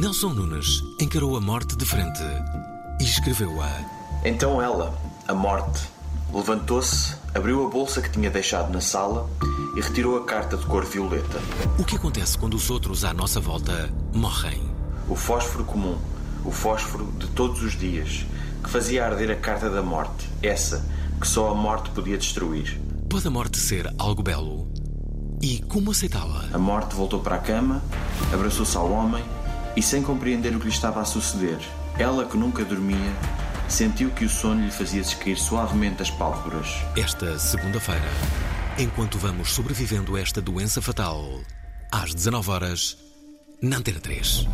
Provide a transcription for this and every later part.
Nelson Nunes encarou a morte de frente e escreveu-a. Então ela, a morte, levantou-se, abriu a bolsa que tinha deixado na sala e retirou a carta de cor violeta. O que acontece quando os outros à nossa volta morrem? O fósforo comum, o fósforo de todos os dias, que fazia arder a carta da morte, essa que só a morte podia destruir. Pode a morte ser algo belo? E como aceitá-la? A morte voltou para a cama, abraçou-se ao homem e, sem compreender o que lhe estava a suceder, ela que nunca dormia, sentiu que o sono lhe fazia descair suavemente as pálpebras. Esta segunda-feira, enquanto vamos sobrevivendo a esta doença fatal, às 19 horas, na Antena 3.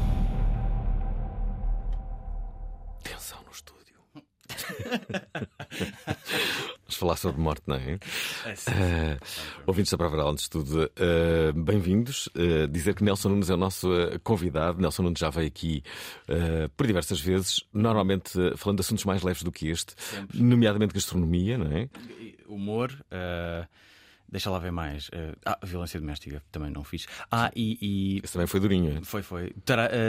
Tensão no estúdio. Vamos falar sobre morte, não é? Uh, ouvintes da Prova de tudo, uh, bem-vindos. Uh, dizer que Nelson Nunes é o nosso convidado. Nelson Nunes já veio aqui por diversas vezes, normalmente falando de assuntos mais leves do que este, nomeadamente gastronomia, não é? humor. deixa lá ver mais. ah, violência doméstica, também não fiz. Ah, e. e- Esse também foi durinho. é? foi, foi.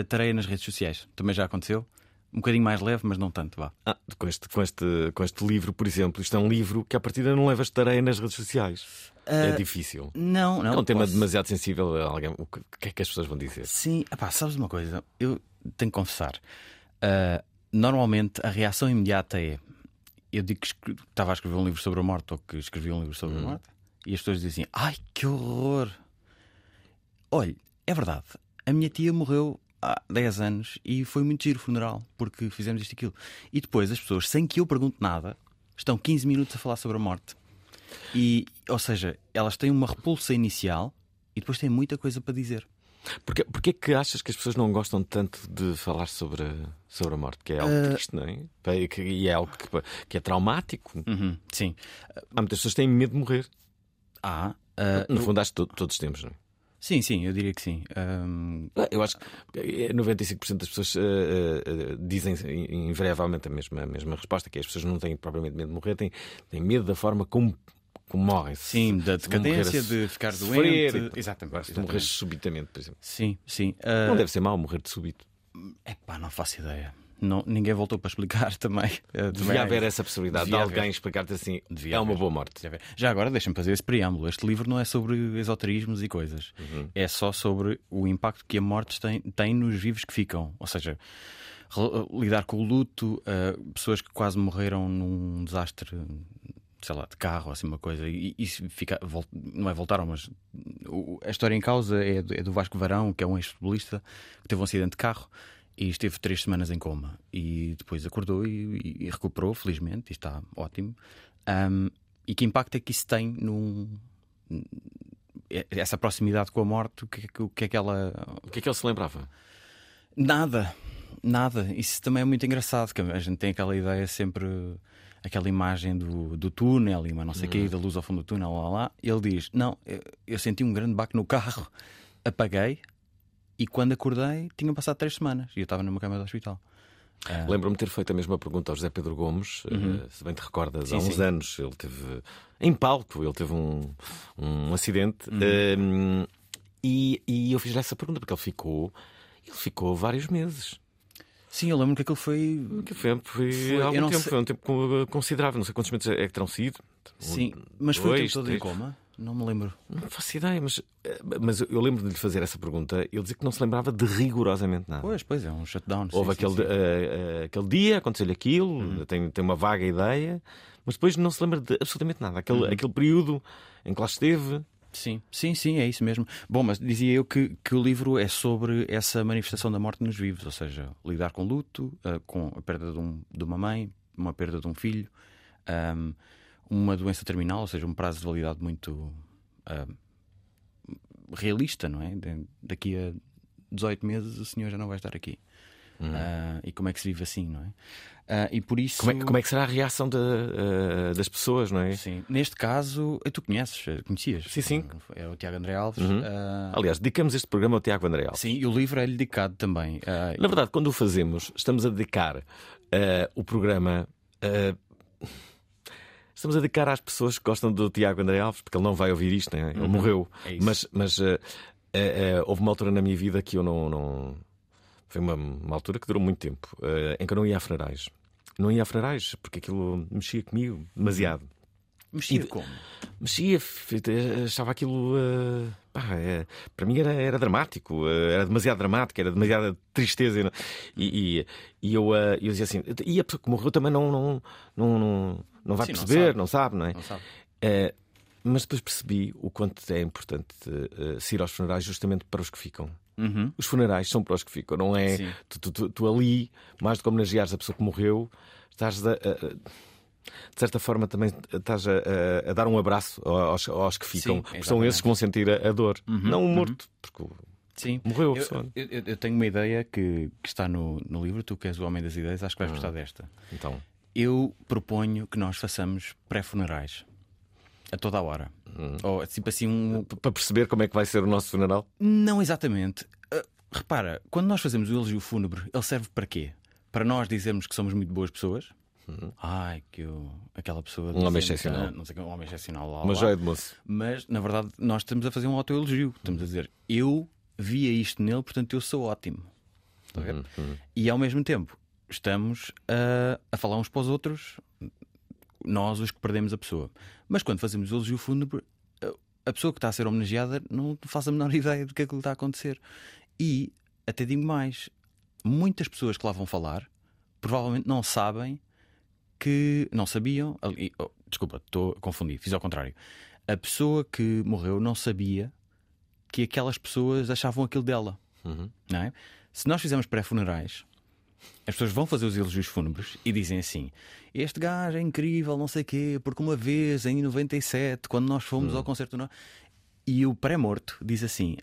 Tareia nas redes sociais, também já aconteceu. Um bocadinho mais leve, mas não tanto, vá. Ah, com, este, com, este, com este livro, por exemplo, isto é um livro que à partida não levas tareia nas redes sociais. é difícil. Não, não. é um tema posso- demasiado sensível a alguém. O que, é que as pessoas vão dizer? Sim, epá, sabes uma coisa? Eu tenho que confessar. Ah, normalmente a reação imediata é: eu digo que escre- estava a escrever um livro sobre a morte ou que escrevi um livro sobre a morte, e as pessoas dizem assim: ai que horror! Olha, é verdade, a minha tia morreu há 10 anos e foi muito giro o funeral, porque fizemos isto e aquilo. E depois as pessoas, sem que eu pergunte nada, estão 15 minutos a falar sobre a morte. E, ou seja, elas têm uma repulsa inicial e depois têm muita coisa para dizer. Porquê, porquê que achas que as pessoas não gostam tanto de falar sobre, a- sobre a morte? Que é algo triste, não é? E é algo que, que é traumático. Uhum, sim. Há muitas pessoas que têm medo de morrer. Ah, No fundo, acho que to- todos temos, não é? Sim, sim, eu diria que sim. Ahm, Eu acho que é 95% das pessoas eh, eh, eh, dizem in- invariavelmente a mesma, a mesma resposta, que é as pessoas não têm propriamente medo de morrer, têm, têm medo da forma como, como morrem. sim, da decadência, so- de ficar sofrer, doente. e- Exatamente. Se morrer exatamente. subitamente, por exemplo. Sim, sim. Ah, Não deve ser mau morrer de súbito. epá, não faço ideia. Não, ninguém voltou para explicar também. Também Devia é- haver essa possibilidade de alguém explicar-te assim: Devia é uma haver. boa morte. Já agora, deixa-me fazer esse preâmbulo. Este livro não é sobre esoterismos e coisas. Uhum. É só sobre o impacto que a morte tem, tem nos vivos que ficam. Ou seja, re- lidar com o luto, ah, pessoas que quase morreram num desastre, sei lá, de carro, assim uma coisa. E isso fica, não é voltaram, mas o- a história em causa é do, é do Vasco Varão, que é um ex-futebolista que teve um acidente de carro. E esteve três semanas em coma. E depois acordou e, e- recuperou, felizmente, e está ótimo. Ahm, e que impacto é que isso tem num. Essa proximidade com a morte, o que, é que- o que é que ela. O que é que ele se lembrava? Nada, nada. Isso também é muito engraçado, que a gente tem aquela ideia sempre, aquela imagem do, do túnel e uma não sei o quê, da luz ao fundo do túnel, lá lá. Ele diz: Não, eu, eu senti um grande baque no carro, apaguei e quando acordei tinham passado três semanas e eu estava numa cama do hospital. Lembro-me de ter feito a mesma pergunta ao José Pedro Gomes, eh, se bem te recordas, há Uhum. Sim, uns sim. anos ele teve em palco, ele teve um, um acidente Uhum. eh, e, e eu fiz-lhe essa pergunta porque ele ficou, ele ficou vários meses. Sim, eu lembro que aquilo foi. Que foi, foi, Foi- algum tempo, sei- foi um tempo co- considerável, não sei quantos meses é que terão sido. Um, Sim, mas foi o tempo todo em três. coma. Não me lembro. Não faço ideia, mas, eh, mas eu lembro de lhe fazer essa pergunta. Ele dizia que não se lembrava de rigorosamente nada. Pois, pois, é um shutdown. Houve sim, aquele, sim, sim. eh, eh, aquele dia, aconteceu-lhe aquilo, tem, tem uma vaga ideia, mas depois não se lembra de absolutamente nada. Aquele, aquele período em que lá esteve. Sim, sim, sim, é isso mesmo. Bom, mas dizia eu que, que o livro é sobre essa manifestação da morte nos vivos, ou seja, lidar com luto, eh, com a perda de, um- de uma mãe, uma perda de um filho, ahm, uma doença terminal, ou seja, um prazo de validade muito ahm, realista, não é? Daqui a 18 meses o senhor já não vai estar aqui. Ah, e como é que se vive assim, não é? Ah, e por isso. Como é, como é que será a reação de, eh, das pessoas, não é? Sim, neste caso, eh, tu conheces, eh, conhecias? Sim, sim. É o Tiago André Alves. ah, Aliás, dedicamos este programa ao Tiago André Alves. Sim, e o livro é-lhe dedicado também. Na verdade, quando o fazemos, estamos a dedicar o programa. Estamos a dedicar às pessoas que gostam do Tiago André Alves, porque ele não vai ouvir isto, né? ele morreu. É mas mas eh, eh, eh, houve uma altura na minha vida que eu não. não... Foi uma, uma altura que durou muito tempo, em que eu não ia a funerais. Não ia a funerais, porque aquilo mexia comigo demasiado. mexia e- como? Mexia, achava aquilo. eh, pá, eh, para mim era, era dramático, eh, era demasiado dramático, era demasiada tristeza. e E, e, eu, eh, eu dizia assim: e a pessoa que morreu também não, não, não, não, não vai Sim, não perceber, sabe. não sabe, não é? Não sabe? Eh, mas depois percebi o quanto é importante eh, se ir aos funerais justamente para os que ficam. Uhum. Os funerais são para os que ficam, não é? Tu, tu- tu- tu ali, mais do que homenageares a pessoa que morreu, estás a, de certa forma também estás a, a- a dar um abraço aos, aos que ficam, Sim, porque são esses que vão sentir a, a dor, não o morto, porque o- Sim. morreu a pessoa. eu- eu- eu tenho uma ideia que, que está no, no livro, tu que és o homem das ideias, acho que vais gostar desta. Então, Eu proponho que nós façamos pré-funerais a toda a hora. Ou tipo assim, um, para perceber como é que vai ser o nosso funeral, Não exatamente. Ah, repara, quando nós fazemos o elogio fúnebre, ele serve para quê? Para nós dizermos que somos muito boas pessoas? Ai, que eu, aquela pessoa. Uhum. Um homem excepcional. Não sei, que é um homem excepcional. Lá, uma lá. joia de moço. Mas, na verdade, nós estamos a fazer um autoelogio. Estamos a dizer, eu via isto nele, portanto eu sou ótimo. Está a ver? E ao mesmo tempo, estamos a, a falar uns para os outros, nós os que perdemos a pessoa. Mas quando fazemos o elogio fúnebre, a- a pessoa que está a ser homenageada não faz a menor ideia do que é que lhe está a acontecer. E, até digo mais, muitas pessoas que lá vão falar provavelmente não sabem que não sabiam. oh, desculpa, estou a confundir, fiz ao contrário. A pessoa que morreu não sabia que aquelas pessoas achavam aquilo dela. Não é? Se nós fizermos pré-funerais, as pessoas vão fazer os elogios fúnebres e dizem assim: Este gajo é incrível, não sei quê, porque uma vez em 97, quando nós fomos ao concerto. E o pré-morto diz assim: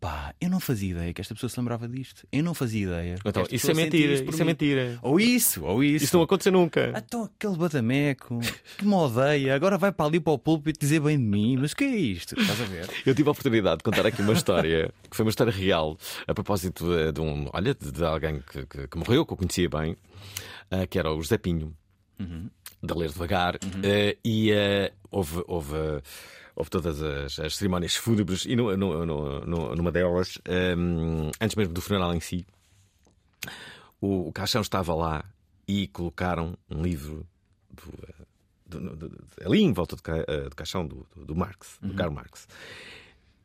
Epá, eu não fazia ideia que esta pessoa se lembrava disto. Eu não fazia ideia. Então, esta isso é mentira, por isso é mim." mentira. Ou isso, ou isso. Isso não aconteceu nunca. Então aquele badameco que me odeia, agora vai para ali para o púlpito dizer bem de mim, mas o que é isto? Estás a ver? Eu tive a oportunidade de contar aqui uma história que foi uma história real a propósito de um, olha, de, alguém que, que- que morreu, que eu conhecia bem, eh, que era o José Pinho, de ler devagar, eh, e eh, houve, houve, houve todas as, as cerimónias fúnebres, e no, no- no- numa delas, eh, antes mesmo do funeral em si, o, o caixão estava lá e colocaram um livro do, eh, do- do- ali em volta do, eh, caixão do, Marx, do Karl Marx.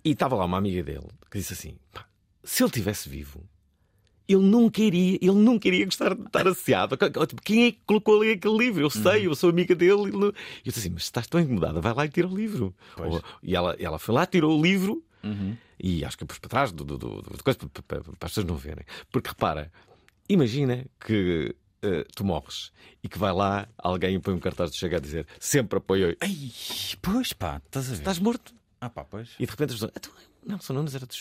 E estava lá uma amiga dele que disse assim: "Pá, se ele tivesse vivo, ele nunca iria, ele nunca iria gostar de estar associado. Tipo, Quem é que colocou ali aquele livro? Eu sei, eu sou amiga dele. ele não- E eu disse assim: Mas se estás tão incomodada, vai lá e tira o livro. Pois. E ela, ela foi lá, tirou o livro e acho que pus para trás do, do, do, do- coisa, para, para- as pessoas não verem. Porque repara, imagina que. eh, tu morres e que vai lá alguém e põe um cartaz de chega a dizer sempre apoio. Ai, pois pá, estás a ver? Estás morto. Ah pá, pois. E de repente as pessoas. "Então, Nelson Nunes era do.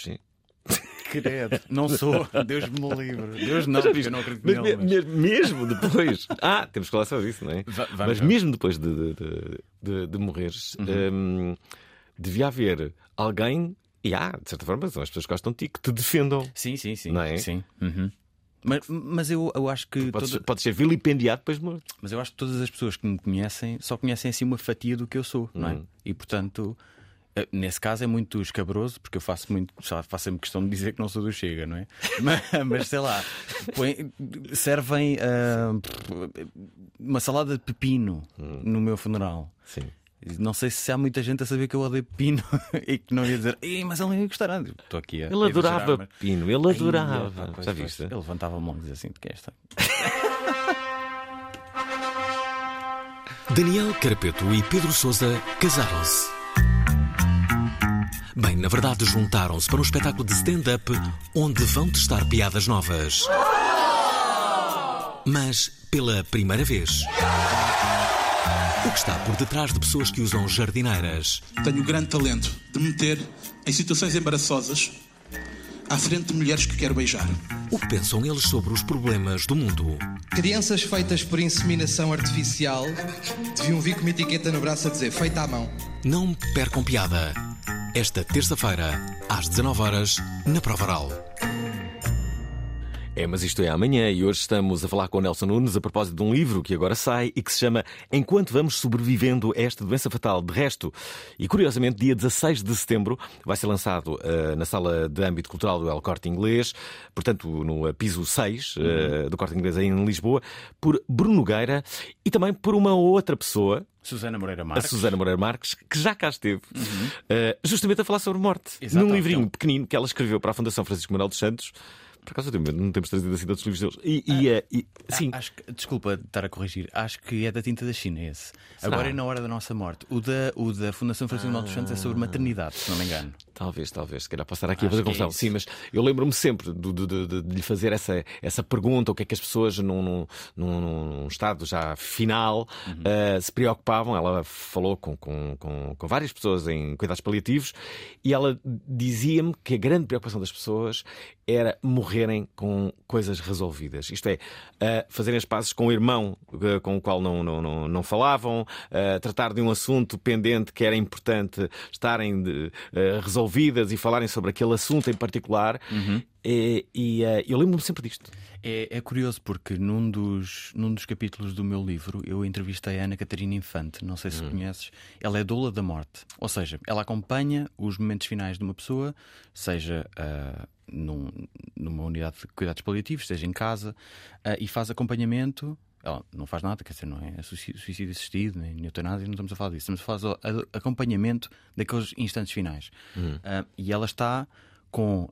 Credo, não sou. Deus me livre. Deus não, viste? eu não acredito Mas, nele. Mas... me- mesmo depois. ah, temos que falar sobre isso, não é? Va- vamos, mas mesmo depois de, de, de, de- morreres, hum, devia haver alguém. E há, de certa forma, são as pessoas que gostam de ti, que te defendam. Sim, sim, sim. Não é? Sim. Uhum. Mas, mas eu, eu acho que. Podes, toda- podes ser vilipendiado depois de morto. Mas eu acho que todas as pessoas que me conhecem só conhecem assim uma fatia do que eu sou, não é? E portanto, nesse caso é muito escabroso, porque eu faço muito, faço sempre questão de dizer que não sou do Chega, não é? Mas, mas, sei lá, põe- servem ah, uma salada de pepino no meu funeral. Sim. Não sei se há muita gente a saber que eu odeio pepino e que não ia dizer, mas ele ia gostar. Estou aqui a. Ele adorava mas... pepino, ele adorava. Ai, Já viste? Ele levantava a mão e dizia assim: que é esta? Daniel Carapeto e Pedro Souza casaram-se. Bem, na verdade, juntaram-se para um espetáculo de stand-up onde vão testar piadas novas. Mas pela primeira vez. O que está por detrás de pessoas que usam jardineiras? Tenho o grande talento de me meter em situações embaraçosas à frente de mulheres que quero beijar. O que pensam eles sobre os problemas do mundo? Crianças feitas por inseminação artificial deviam vir com uma etiqueta no braço a dizer feita à mão. Não percam piada. Esta terça-feira, às 19 horas na Provaral. É, mas isto é amanhã e hoje estamos a falar com o Nelson Nunes a propósito de um livro que agora sai e que se chama Enquanto Vamos Sobrevivendo a Esta Doença Fatal. De resto, e curiosamente, dia 16 de setembro vai ser lançado uh, na Sala de Âmbito Cultural do El Corte Inglês, portanto, no piso 6 uh, uhum. do Corte Inglês em Lisboa, por Bruno Nogueira e também por uma outra pessoa, Susana Moreira Marques. A Susana Moreira Marques, que já cá esteve, uhum. uh, justamente a falar sobre morte. Exato, num livrinho pequenino que ela escreveu para a Fundação Francisco Manuel dos Santos. Por acaso não temos trazido assim outros livros deles. E, e, ah, e, sim. Acho que, desculpa estar a corrigir, acho que é da tinta da China esse. Será? Agora é na hora da nossa morte. O da, o da Fundação Francisco ah. dos Santos é sobre maternidade, se não me engano. Talvez, talvez. Se calhar posso estar aqui acho a fazer confusão. É sim, mas eu lembro-me sempre de, de, de, de, lhe fazer essa, essa pergunta: o que é que as pessoas num, num, num, estado já final uhum. uh, se preocupavam. Ela falou com, com, com, com várias pessoas em cuidados paliativos e ela dizia-me que a grande preocupação das pessoas era morrerem com coisas resolvidas. Isto é, uh, fazerem as pazes com o irmão uh, com o qual não, não, não, não falavam, tratar de um assunto pendente que era importante estarem de, resolvidas e falarem sobre aquele assunto em particular. Uhum. E, e eu lembro-me sempre disto. É, é, curioso porque num dos, num dos capítulos do meu livro eu entrevistei a Ana Catarina Infante, não sei se uhum. conheces. Ela é doula da morte, ou seja, ela acompanha os momentos finais de uma pessoa, seja uh, num, numa unidade de cuidados paliativos, esteja em casa, uh, e faz acompanhamento. Ela não faz nada, quer dizer, não é suicídio assistido, nem eutanásia, não estamos a falar disso. Estamos a falar de acompanhamento daqueles instantes finais. Uhum. Uh, e ela está com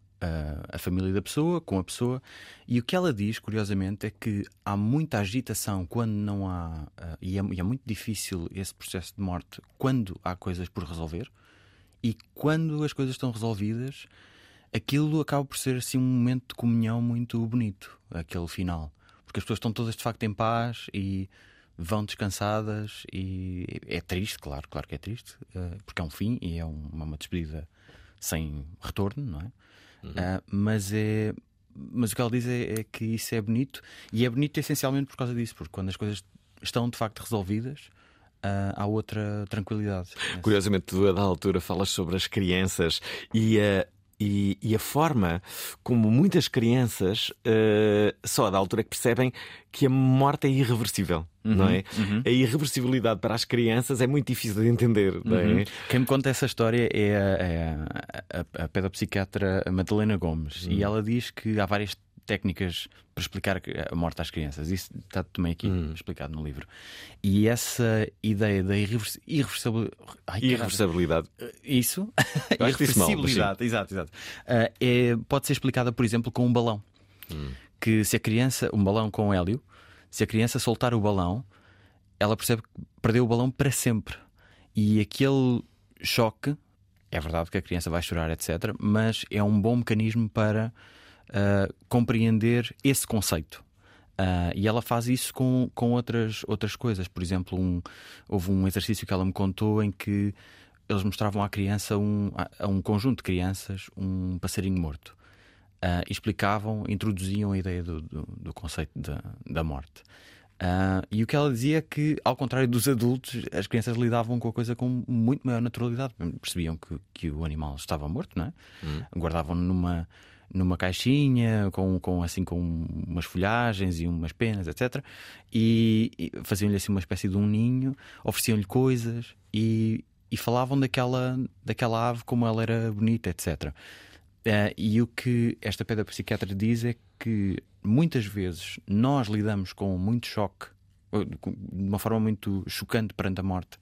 a família da pessoa, com a pessoa, e o que ela diz, curiosamente, é que há muita agitação quando não há. Uh, e, é, e, é, muito difícil esse processo de morte quando há coisas por resolver, e quando as coisas estão resolvidas, aquilo acaba por ser assim um momento de comunhão muito bonito, aquele final. Porque as pessoas estão todas de facto em paz e vão descansadas e é triste, claro, claro que é triste, eh, porque é um fim e é uma despedida sem retorno, não é? Uhum. Uh, mas é mas o que ela diz é, é, que isso é bonito e é bonito essencialmente por causa disso, porque quando as coisas estão de facto resolvidas. Uh, há outra tranquilidade. Curiosamente, tu a da altura falas sobre as crianças e uh, e, e, a forma como muitas crianças uh, só da altura que percebem que a morte é irreversível. Uhum, não é? Uhum. A irreversibilidade para as crianças é muito difícil de entender. Uhum. É? Quem me conta essa história é a, é a, a, a pedopsiquiatra Madalena Gomes e uhum. ela diz que há várias técnicas para explicar a morte às crianças. Isso está também aqui hum. explicado no livro. E essa ideia da irreversibilidade. irreversibilidade. Eh, isso. irreversibilidade. exato, exato. Uh, é, pode ser explicada, por exemplo, com um balão. Hum. Que se a criança. Um balão com hélio. Se a criança soltar o balão, ela percebe que perdeu o balão para sempre. E aquele choque. É verdade que a criança vai chorar, etc. Mas é um bom mecanismo para uh, compreender esse conceito. Uh, e ela faz isso com, com outras, outras coisas. Por exemplo, um, houve um exercício que ela me contou em que eles mostravam à criança um, a, um conjunto de crianças um passarinho morto. Uh, explicavam, introduziam a ideia do, do, do conceito da, da morte. Uh, e o que ela dizia é que, ao contrário dos adultos, as crianças lidavam com a coisa com muito maior naturalidade. Percebiam que, que o animal estava morto, não é? Hum. Guardavam-no numa numa caixinha com, com assim com umas folhagens e umas penas, etc. E, e faziam-lhe assim uma espécie de um ninho, ofereciam-lhe coisas e, e falavam daquela, daquela ave como ela era bonita, etc. Uh, eh, e o que esta pedra psiquiatra diz é que muitas vezes nós lidamos com muito choque, de uma forma muito chocante perante a morte,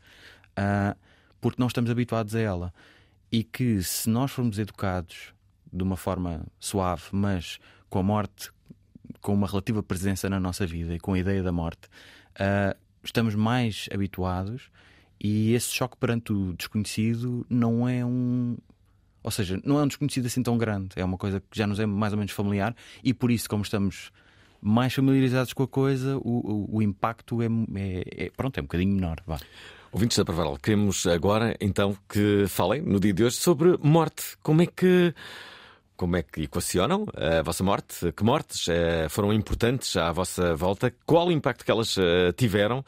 uh, porque não estamos habituados a ela. E que se nós formos educados de uma forma suave, mas com a morte com uma relativa presença na nossa vida e com a ideia da morte, uh, estamos mais habituados e esse choque perante o desconhecido não é um. Ou seja, não é um desconhecido assim tão grande, é uma coisa que já nos é mais ou menos familiar e por isso, como estamos mais familiarizados com a coisa, o, o, o impacto é, é, é, pronto, é um bocadinho menor. Vá. Ouvintes da Parvaral, queremos agora então que falem no dia de hoje sobre morte. Como é que como é que equacionam a vossa morte? Que mortes eh, foram importantes à vossa volta? Qual o impacto que elas eh, tiveram?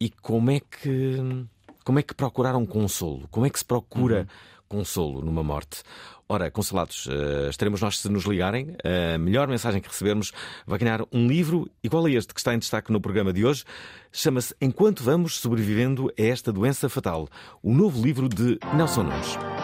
E como é que como é que procuraram consolo? Como é que se procura uhum. consolo numa morte? Ora, consolados, eh, estaremos nós se nos ligarem. A melhor mensagem que recebermos vai ganhar um livro igual a este que está em destaque no programa de hoje. Chama-se Enquanto Vamos Sobrevivendo a Esta Doença Fatal, o novo livro de Nelson Nunes.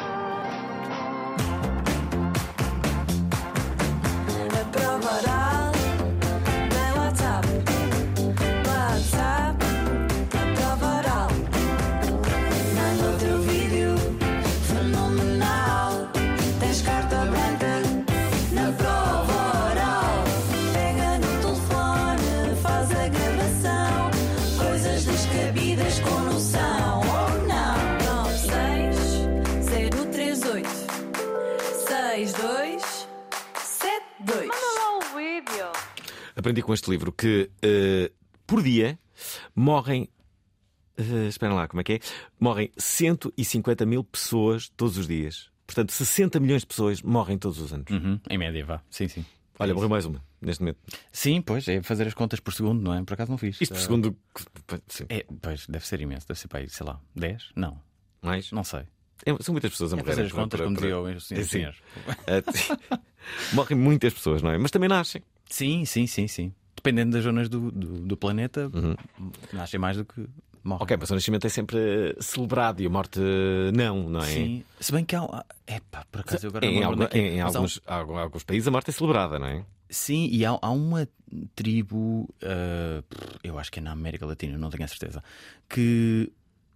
Aprendi com este livro que uh, por dia morrem. Uh, esperem lá, como é que é? Morrem 150 mil pessoas todos os dias. Portanto, 60 milhões de pessoas morrem todos os anos. Uhum, em média, vá. Sim, sim. Olha, morreu mais uma, neste momento. Sim, pois, é fazer as contas por segundo, não é? Por acaso não fiz. Isto por segundo. Sim. É, pois, deve ser imenso. Deve ser para aí, sei lá, 10? Não. Mais? Não sei. É, são muitas pessoas a morrer. É fazer as contas, para, como dizia o senhor. Morrem muitas pessoas, não é? Mas também nascem. Sim, sim, sim, sim. Dependendo das zonas do, do, do planeta, uhum. nascem mais do que morrem. Ok, mas o nascimento é sempre celebrado e a morte não, não é? Sim, se bem que há. Epá, por acaso eu agora em, algum, em, em alguns, há... alguns países a morte é celebrada, não é? Sim, e há, há uma tribo, uh, eu acho que é na América Latina, não tenho a certeza, que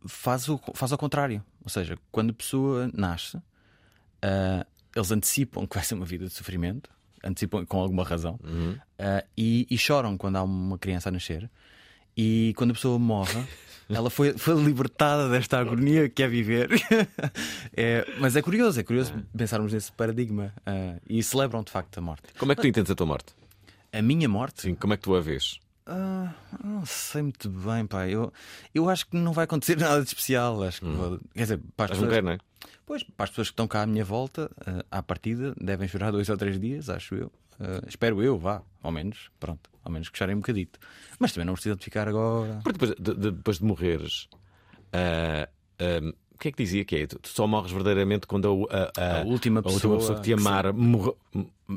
faz, o, faz ao contrário. Ou seja, quando a pessoa nasce, uh, eles antecipam que vai ser uma vida de sofrimento antecipam com alguma razão, uhum. uh, e, e, choram quando há uma criança a nascer. E quando a pessoa morre, ela foi, foi libertada desta agonia que é viver. é, mas é curioso, é curioso é. pensarmos nesse paradigma uh, e celebram de facto a morte. Como é que tu entendes a tua morte? A minha morte? Sim, como é que tu a vês? Uh, não sei muito bem, pai. Eu, eu acho que não vai acontecer nada de especial. Acho que hum. vou, quer dizer, para as pessoas, não é? Pois, para as pessoas que estão cá à minha volta, uh, à partida, devem chorar dois ou três dias, acho eu. Uh, espero eu, vá, ao menos, pronto, ao menos que chorem um bocadito. Mas também não precisa de ficar agora. Porque depois de, de depois de morreres, uh, o que é que dizia que é? Tu só morres verdadeiramente quando a, a, a, última, pessoa, a última pessoa que te amar morre.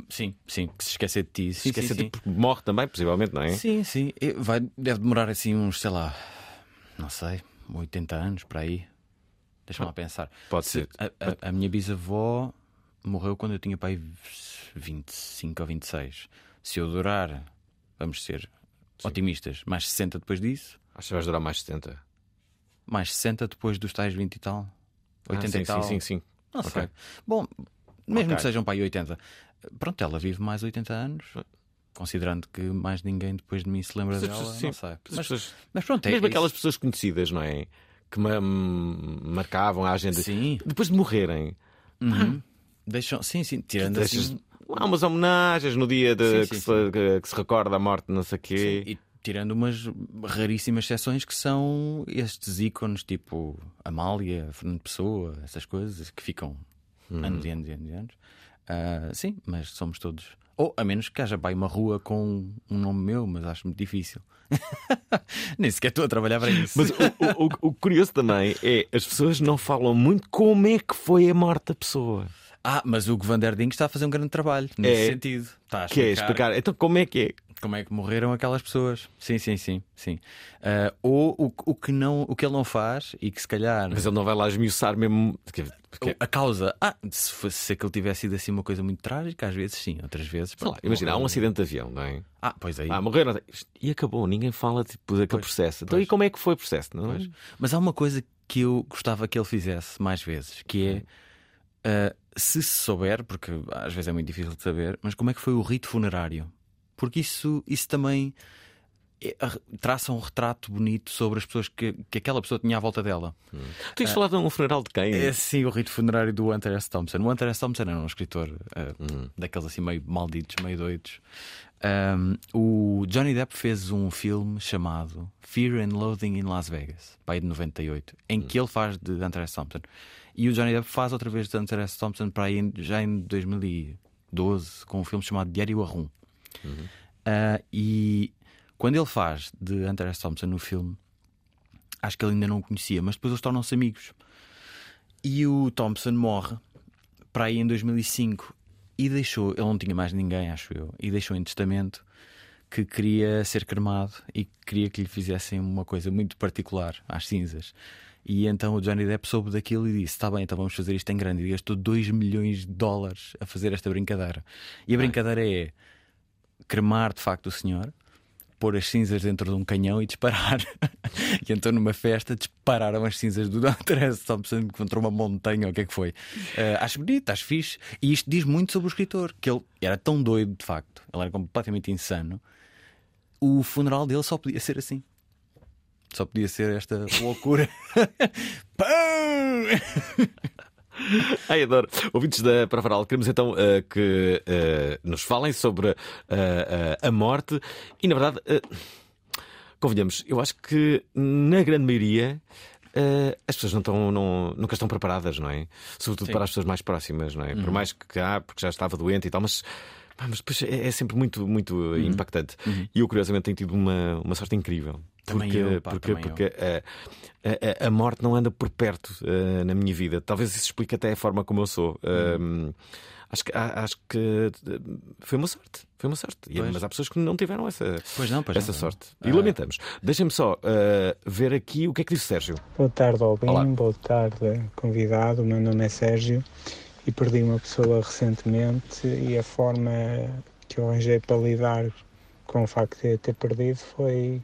Sim, sim, que se esquecer de ti. Se esquecer de ti, morre também, possivelmente, não é? Sim, sim. Vai, deve demorar assim uns, sei lá, não sei, 80 anos para aí. Deixa-me lá pensar. Pode ser. A, a, a, minha bisavó morreu quando eu tinha pai 25 ou 26. Se eu durar, vamos ser sim. otimistas, mais 60 depois disso. Acho que vais durar mais 70 mais 60 depois dos tais 20 e tal. 80 ah, sim, e tal. Sim, sim, sim. Não okay. sei. Bom, mesmo okay. que sejam para aí 80. Pronto, ela vive mais 80 anos. Considerando que mais ninguém depois de mim se lembra dela, sim. não sei. Mas, pessoas... mas pronto, é Mesmo isso. aquelas pessoas conhecidas, não é? Que marcavam a agenda. Sim. Depois de morrerem. Uhum. Deixam, sim, sim, tirando Deixas... assim. Há umas homenagens no dia de, sim, que, sim, se, que, que, se, recorda a morte, não sei o quê. Sim, e tirando umas raríssimas exceções que são estes ícones tipo Amália, Fernando Pessoa, essas coisas que ficam uhum. anos e anos e anos e anos. Uh, sim, mas somos todos. Ou a menos que haja bem uma rua com um nome meu, mas acho muito difícil. Nem sequer estou a trabalhar para isso. Mas o, o, o, curioso também é as pessoas não falam muito como é que foi a morte da pessoa. Ah, mas o Vanderding está a fazer um grande trabalho nesse é, sentido. Está a explicar. Que é explicar. Então, como é que é? Como é que morreram aquelas pessoas? Sim, sim, sim, sim. Uh, ou o, o, que não, o que ele não faz e que se calhar. Mas ele não vai lá esmiuçar mesmo. Porque... A causa. Ah, se fosse se aquele tivesse sido assim uma coisa muito trágica, às vezes sim, outras vezes. Sei lá, imagina, há um acidente de avião, não é? Ah, pois aí. Ah, morreram. E acabou, ninguém fala tipo, daquele pois, processo. Então, pois. e como é que foi o processo? Não é? Mas há uma coisa que eu gostava que ele fizesse mais vezes, que é uh, se se souber, porque às vezes é muito difícil de saber, mas como é que foi o rito funerário? Porque isso, isso também é, traça um retrato bonito sobre as pessoas que, que aquela pessoa tinha à volta dela. Hum. Tens uh, falado de um funeral de quem? É, sim, o rito funerário do Hunter S. Thompson. O Hunter S. Thompson era um escritor uh, hum. daqueles assim meio malditos, meio doidos. Um, o Johnny Depp fez um filme chamado Fear and Loathing in Las Vegas, pai de 98, em hum. que ele faz de Hunter S. Thompson. E o Johnny Depp faz outra vez de Hunter S. Thompson para aí, já em 2012, com um filme chamado Diário Arrum. Uhum. Uh, e quando ele faz de Hunter S. Thompson no filme, acho que ele ainda não o conhecia, mas depois eles tornam-se amigos. E o Thompson morre para aí em 2005 e deixou, ele não tinha mais ninguém, acho eu, e deixou em testamento que queria ser cremado e queria que lhe fizessem uma coisa muito particular às cinzas. E então o Johnny Depp soube daquilo e disse: Está bem, então vamos fazer isto em grande. E gastou 2 milhões de dólares a fazer esta brincadeira. E a brincadeira é cremar de facto o senhor pôr as cinzas dentro de um canhão e disparar. e então, numa festa, dispararam as cinzas do Dr. Thompson contra uma montanha, ou o que é que foi. Uh, acho bonito, acho fixe. E isto diz muito sobre o escritor, que ele era tão doido, de facto, ele era completamente insano. O funeral dele só podia ser assim. Só podia ser esta loucura. Ai, adoro. Ouvintes da Pravaral, queremos então uh, que uh, nos falem sobre uh, a morte e, na verdade, convenhamos, eu acho que na grande maioria. as pessoas não estão, não, nunca estão preparadas, não é? Sobretudo Sim. para as pessoas mais próximas, não é? Uhum. Por mais que ah, porque já estava doente e tal, mas mas depois é, é, sempre muito, muito uhum. impactante. Uhum. E eu, curiosamente, tenho tido uma, uma sorte incrível. Também porque, eu, pá, porque, porque a, a, a, morte não anda por perto uh, na minha vida. Talvez isso explique até a forma como eu sou. Uhum. Uh, acho, que, acho que foi uma sorte. Foi uma sorte. Pois. Mas há pessoas que não tiveram essa, pois não, pois essa não. sorte. E ah. lamentamos. Deixem-me só uh, ver aqui o que é que disse Sérgio. Boa tarde, Albin. Boa tarde, convidado. O meu nome é Sérgio e perdi uma pessoa recentemente e a forma que eu arranjei para lidar com o facto de ter perdido foi,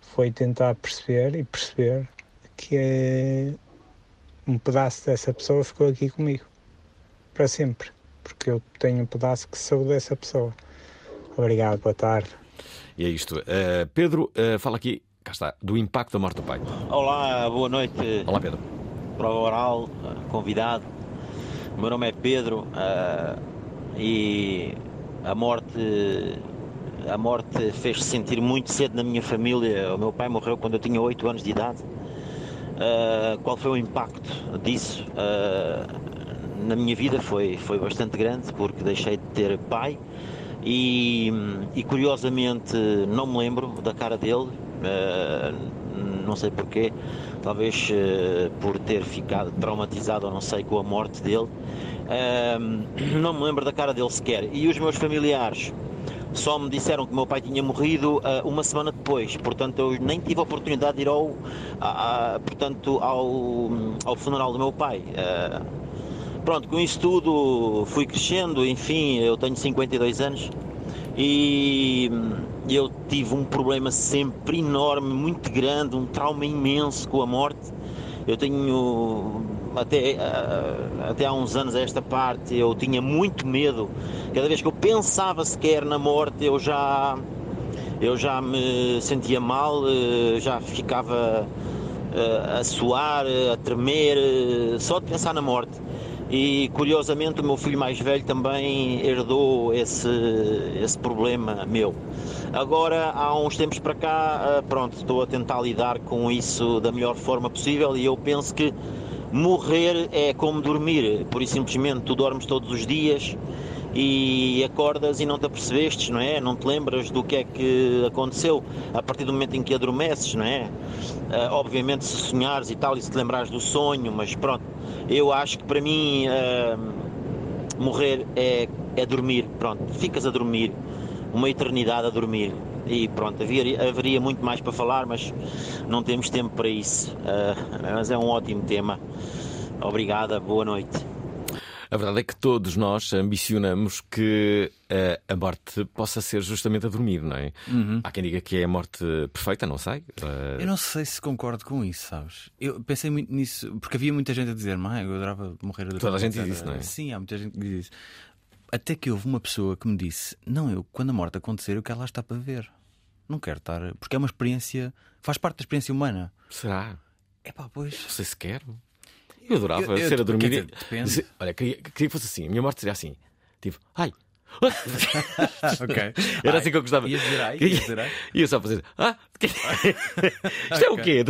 foi tentar perceber e perceber que é, um pedaço dessa pessoa ficou aqui comigo para sempre, porque eu tenho um pedaço que sou dessa pessoa. Obrigado, boa tarde. E é isto. Uh, Pedro, uh, fala aqui, cá está, do impacto da morte do pai. Olá, boa noite. Olá, Pedro. Prova oral, convidado. O meu nome é Pedro uh, e a morte a morte fez-se sentir muito cedo na minha família. O meu pai morreu quando eu tinha 8 anos de idade. Uh, qual foi o impacto disso? Uh, na minha vida foi, foi bastante grande porque deixei de ter pai e, e curiosamente não me lembro da cara dele, uh, não sei porquê, talvez por ter ficado traumatizado ou não sei com a morte dele. não me lembro da cara dele sequer. E os meus familiares só me disseram que meu pai tinha morrido uh, uma semana depois, portanto eu nem tive a oportunidade de ir ao, portanto, ao, ao funeral do meu pai. Uh, pronto, com isso tudo fui crescendo, enfim, eu tenho 52 anos e eu tive um problema sempre enorme, muito grande, um trauma imenso com a morte. Eu tenho até, uh, até há uns anos a esta parte, eu tinha muito medo. Cada vez que eu pensava sequer na morte, eu já, eu já me sentia mal, uh, já ficava uh, a suar, a tremer, só de pensar na morte. E curiosamente o meu filho mais velho também herdou esse, esse problema meu. Agora, há uns tempos para cá, pronto, estou a tentar lidar com isso da melhor forma possível e eu penso que Morrer é como dormir, por e simplesmente tu dormes todos os dias e acordas e não te apercebestes, não é? Não te lembras do que é que aconteceu a partir do momento em que adormeces, não é? Uh, obviamente se sonhares e tal e se te lembrares do sonho, mas pronto, eu acho que para mim uh, morrer é, é dormir, pronto, ficas a dormir, uma eternidade a dormir. E pronto, havia, haveria muito mais para falar, mas não temos tempo para isso. Uh, mas é um ótimo tema. Obrigada, boa noite. A verdade é que todos nós ambicionamos que uh, a morte possa ser justamente a dormir, não é? Uhum. Há quem diga que é a morte perfeita, não sei. Uh... Eu não sei se concordo com isso, sabes? Eu pensei muito nisso, porque havia muita gente a dizer, mãe, eu adorava morrer a dormir. Toda a gente diz isso, não é? Sim, há muita gente que diz isso. Até que houve uma pessoa que me disse: Não, eu, quando a morte acontecer, eu quero lá estar para ver. Não quero estar. Porque é uma experiência. Faz parte da experiência humana. Será? É pá, pois. Não sei se quero. Eu adorava eu, eu, ser a dormir. Dizer, depende. Olha, queria, queria que fosse assim. A minha morte seria assim. Tipo, ai. ok. Era assim que eu gostava. Ia ia ai. Ia só fazer. Ah, isto é o quê?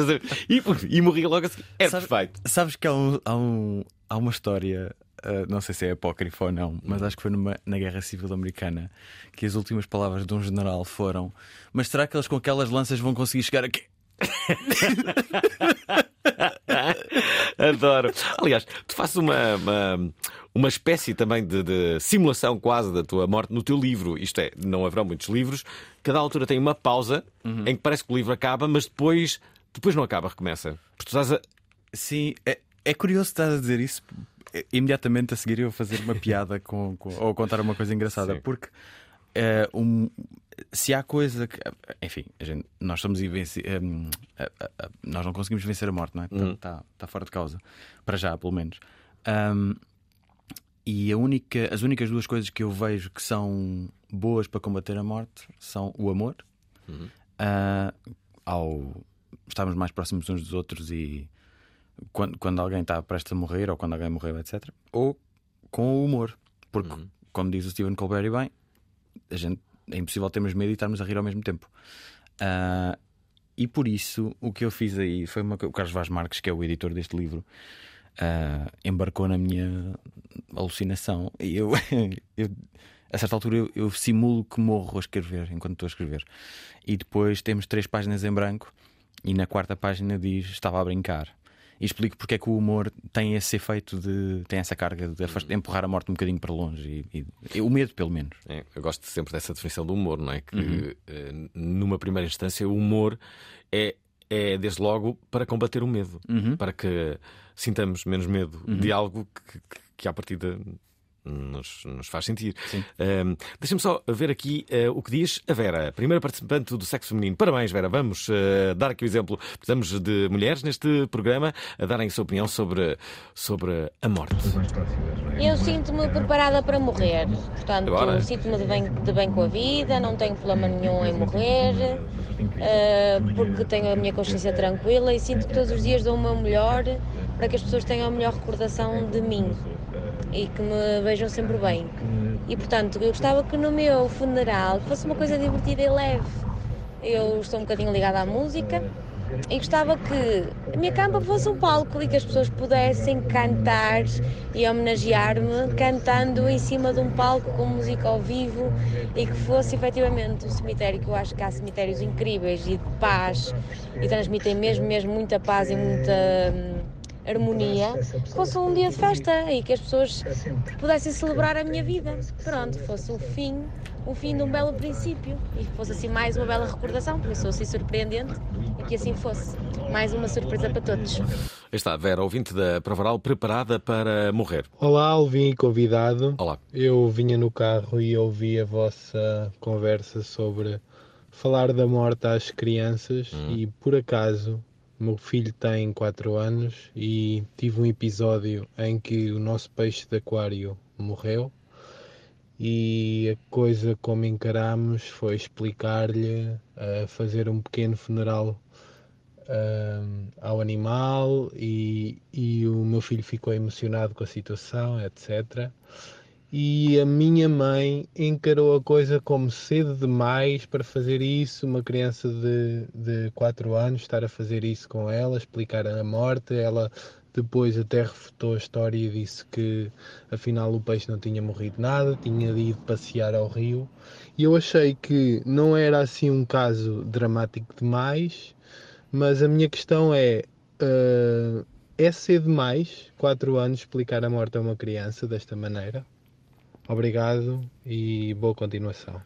E, e morria logo assim. Era sabes, perfeito. Sabes que há, um, há, um, há uma história Uh, não sei se é apócrifo ou não, mas acho que foi numa, na Guerra Civil Americana que as últimas palavras de um general foram: Mas será que eles com aquelas lanças vão conseguir chegar aqui? Adoro. Aliás, tu fazes uma, uma, uma espécie também de, de, simulação quase da tua morte no teu livro. Isto é, não haverá muitos livros. Cada altura tem uma pausa uhum. em que parece que o livro acaba, mas depois, depois não acaba, recomeça. Porque tu estás a... Sim, é, é curioso estar a dizer isso. Imediatamente a seguir eu fazer uma piada com, com, ou contar uma coisa engraçada, Sim. porque uh, um, se há coisa que. Enfim, gente, nós somos invenci... Um, nós não conseguimos vencer a morte, não é? Está uhum. tá, tá fora de causa. Para já, pelo menos. Um, e única, as únicas duas coisas que eu vejo que são boas para combater a morte são o amor, uhum. uh, ao estarmos mais próximos uns dos outros e quando, quando alguém está prestes a morrer ou quando alguém morreu, etc. Ou com o humor, porque, uhum. como diz o Stephen Colbert, bem, a gente é impossível termos medo e estarmos a rir ao mesmo tempo. Uh, e por isso o que eu fiz aí foi uma, o Carlos Vaz Marques, que é o editor deste livro, uh, embarcou na minha alucinação. E eu, eu a certa altura eu, eu, simulo que morro a escrever enquanto estou a escrever. E depois temos três páginas em branco e na quarta página diz estava a brincar e explico porque é que o humor tem esse efeito de. tem essa carga de empurrar a morte um bocadinho para longe e, e o medo, pelo menos. É, eu gosto sempre dessa definição do humor, não é? Que uhum. Eh, numa primeira instância o humor é, é desde logo para combater o medo, uhum. para que sintamos menos medo uhum. de algo que, que, que à partida nos, nos faz sentir. Um, Deixa-me só ver aqui uh, o que diz a Vera, primeira participante do sexo feminino. Parabéns, Vera. Vamos uh, dar aqui o exemplo. Precisamos de mulheres neste programa a darem a sua opinião sobre, sobre a morte. Eu sinto-me preparada para morrer. Portanto, sinto-me de bem, de bem com a vida, não tenho problema nenhum em morrer, uh, porque tenho a minha consciência tranquila e sinto que todos os dias dou o meu melhor para que as pessoas tenham a melhor recordação de mim e que me vejam sempre bem. E portanto, eu gostava que no meu funeral fosse uma coisa divertida e leve. Eu estou um bocadinho ligada à música e gostava que a minha campa fosse um palco e que as pessoas pudessem cantar e homenagear-me cantando em cima de um palco com música ao vivo e que fosse efetivamente um cemitério que eu acho que há cemitérios incríveis e de paz e transmitem mesmo mesmo muita paz e muita hum, harmonia, fosse um dia de festa e que as pessoas pudessem celebrar a minha vida. Pronto, fosse o fim, o fim de um belo princípio e fosse assim mais uma bela recordação, porque eu sou assim surpreendente e que assim fosse. Mais uma surpresa para todos. Está Vera, ouvinte da Provaral, preparada para morrer. Olá, Alvin e convidado. Olá. Eu vinha no carro e ouvi a vossa conversa sobre falar da morte às crianças hum. e por acaso meu filho tem 4 anos e tive um episódio em que o nosso peixe de aquário morreu e a coisa como encaramos foi explicar-lhe a fazer um pequeno funeral um, ao animal e, e o meu filho ficou emocionado com a situação, etc e a minha mãe encarou a coisa como cedo demais para fazer isso. Uma criança de, de 4 anos estar a fazer isso com ela, explicar a morte. Ela depois até refutou a história e disse que afinal o peixe não tinha morrido nada, tinha ido passear ao rio. E eu achei que não era assim um caso dramático demais, mas a minha questão é. Uh, é cedo demais, 4 anos, explicar a morte a uma criança desta maneira? Obrigado e boa continuação.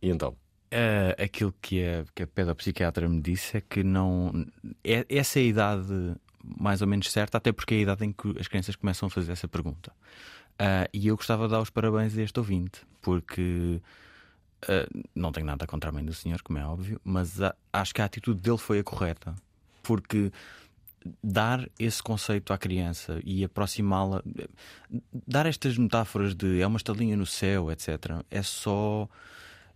E então? Uh, aquilo que a, que a pedopsiquiatra me disse é que não. É, essa é a idade mais ou menos certa, até porque é a idade em que as crianças começam a fazer essa pergunta. Uh, e eu gostava de dar os parabéns a este ouvinte, porque uh, não tenho nada contra a mãe do senhor, como é óbvio, mas a, acho que a atitude dele foi a correta. Porque dar esse conceito à criança e aproximá-la, dar estas metáforas de é uma estalinha no céu, etc., é só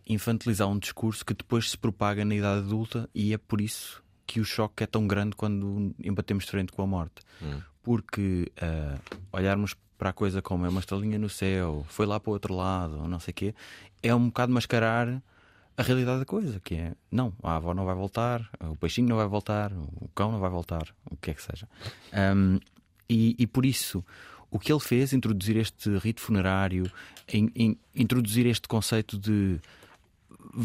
infantilizar um discurso que depois se propaga na idade adulta e é por isso que o choque é tão grande quando embatemos frente com a morte. Hum. Porque uh, olharmos para a coisa como é uma estalinha no céu, foi lá para o outro lado, não sei o quê, é um bocado mascarar a realidade da coisa, que é não, a avó não vai voltar, o peixinho não vai voltar, o cão não vai voltar, o que é que seja. Um, e, e, por isso, o que ele fez, introduzir este rito funerário, em, em, introduzir este conceito de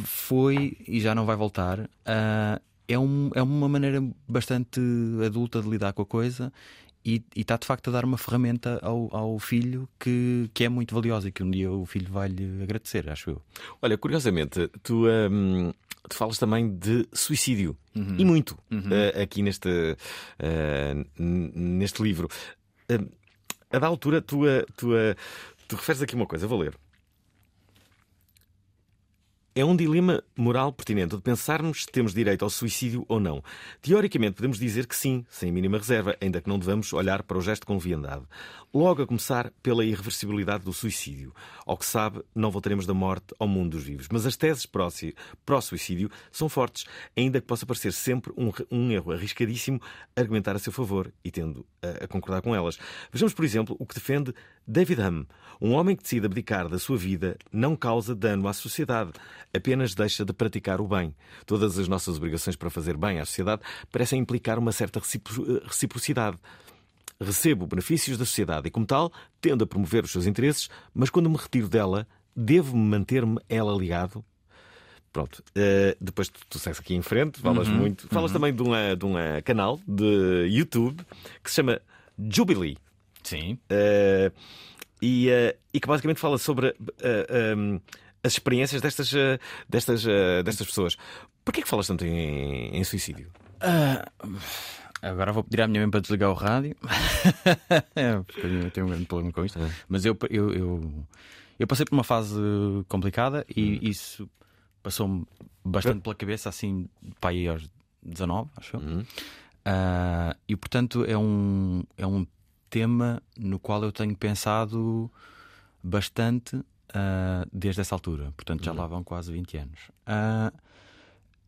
foi e já não vai voltar, uh, é, um, é uma maneira bastante adulta de lidar com a coisa e, está de facto a dar uma ferramenta ao, ao, filho que, que é muito valiosa e que um dia o filho vai lhe agradecer, acho eu. Olha, curiosamente, tu, um, tu falas também de suicídio uhum. e muito uhum. uh, aqui neste, uh, neste livro. Uh, a da altura, tu, tu, tu referes aqui uma coisa, vou ler. É um dilema moral pertinente de pensarmos se temos direito ao suicídio ou não. Teoricamente, podemos dizer que sim, sem mínima reserva, ainda que não devamos olhar para o gesto com leviandade. Logo a começar pela irreversibilidade do suicídio. Ao que sabe, não voltaremos da morte ao mundo dos vivos. Mas as teses pró-suicídio são fortes, ainda que possa parecer sempre um, um erro arriscadíssimo argumentar a seu favor e tendo a, a concordar com elas. Vejamos, por exemplo, o que defende David Hume. Um homem que decide abdicar da sua vida não causa dano à sociedade, apenas deixa de praticar o bem. Todas as nossas obrigações para fazer bem à sociedade parecem implicar uma certa reciprocidade. Recebo benefícios da sociedade e, como tal, tendo a promover os seus interesses, mas quando me retiro dela, devo-me manter-me ela ligado? Pronto, uh, depois tu, tu aqui em frente, falas uhum, muito. Falas uhum. também de um de uma canal de YouTube que se chama Jubilee. Sim. Uh, e, uh, e que basicamente fala sobre um, as experiências destas, destas, destas pessoas. Porquê que falas tanto em, em suicídio? Agora vou pedir à minha mãe para desligar o rádio. Porque eu tenho um grande problema com isto. É. Mas eu, eu, eu, eu, passei por uma fase complicada e hum. isso passou-me bastante pela cabeça, assim, para aí aos 19, acho eu. Hum. Uh, e portanto é um, é um tema no qual eu tenho pensado bastante uh, desde essa altura. Portanto, já hum. lá vão quase 20 anos. Uh,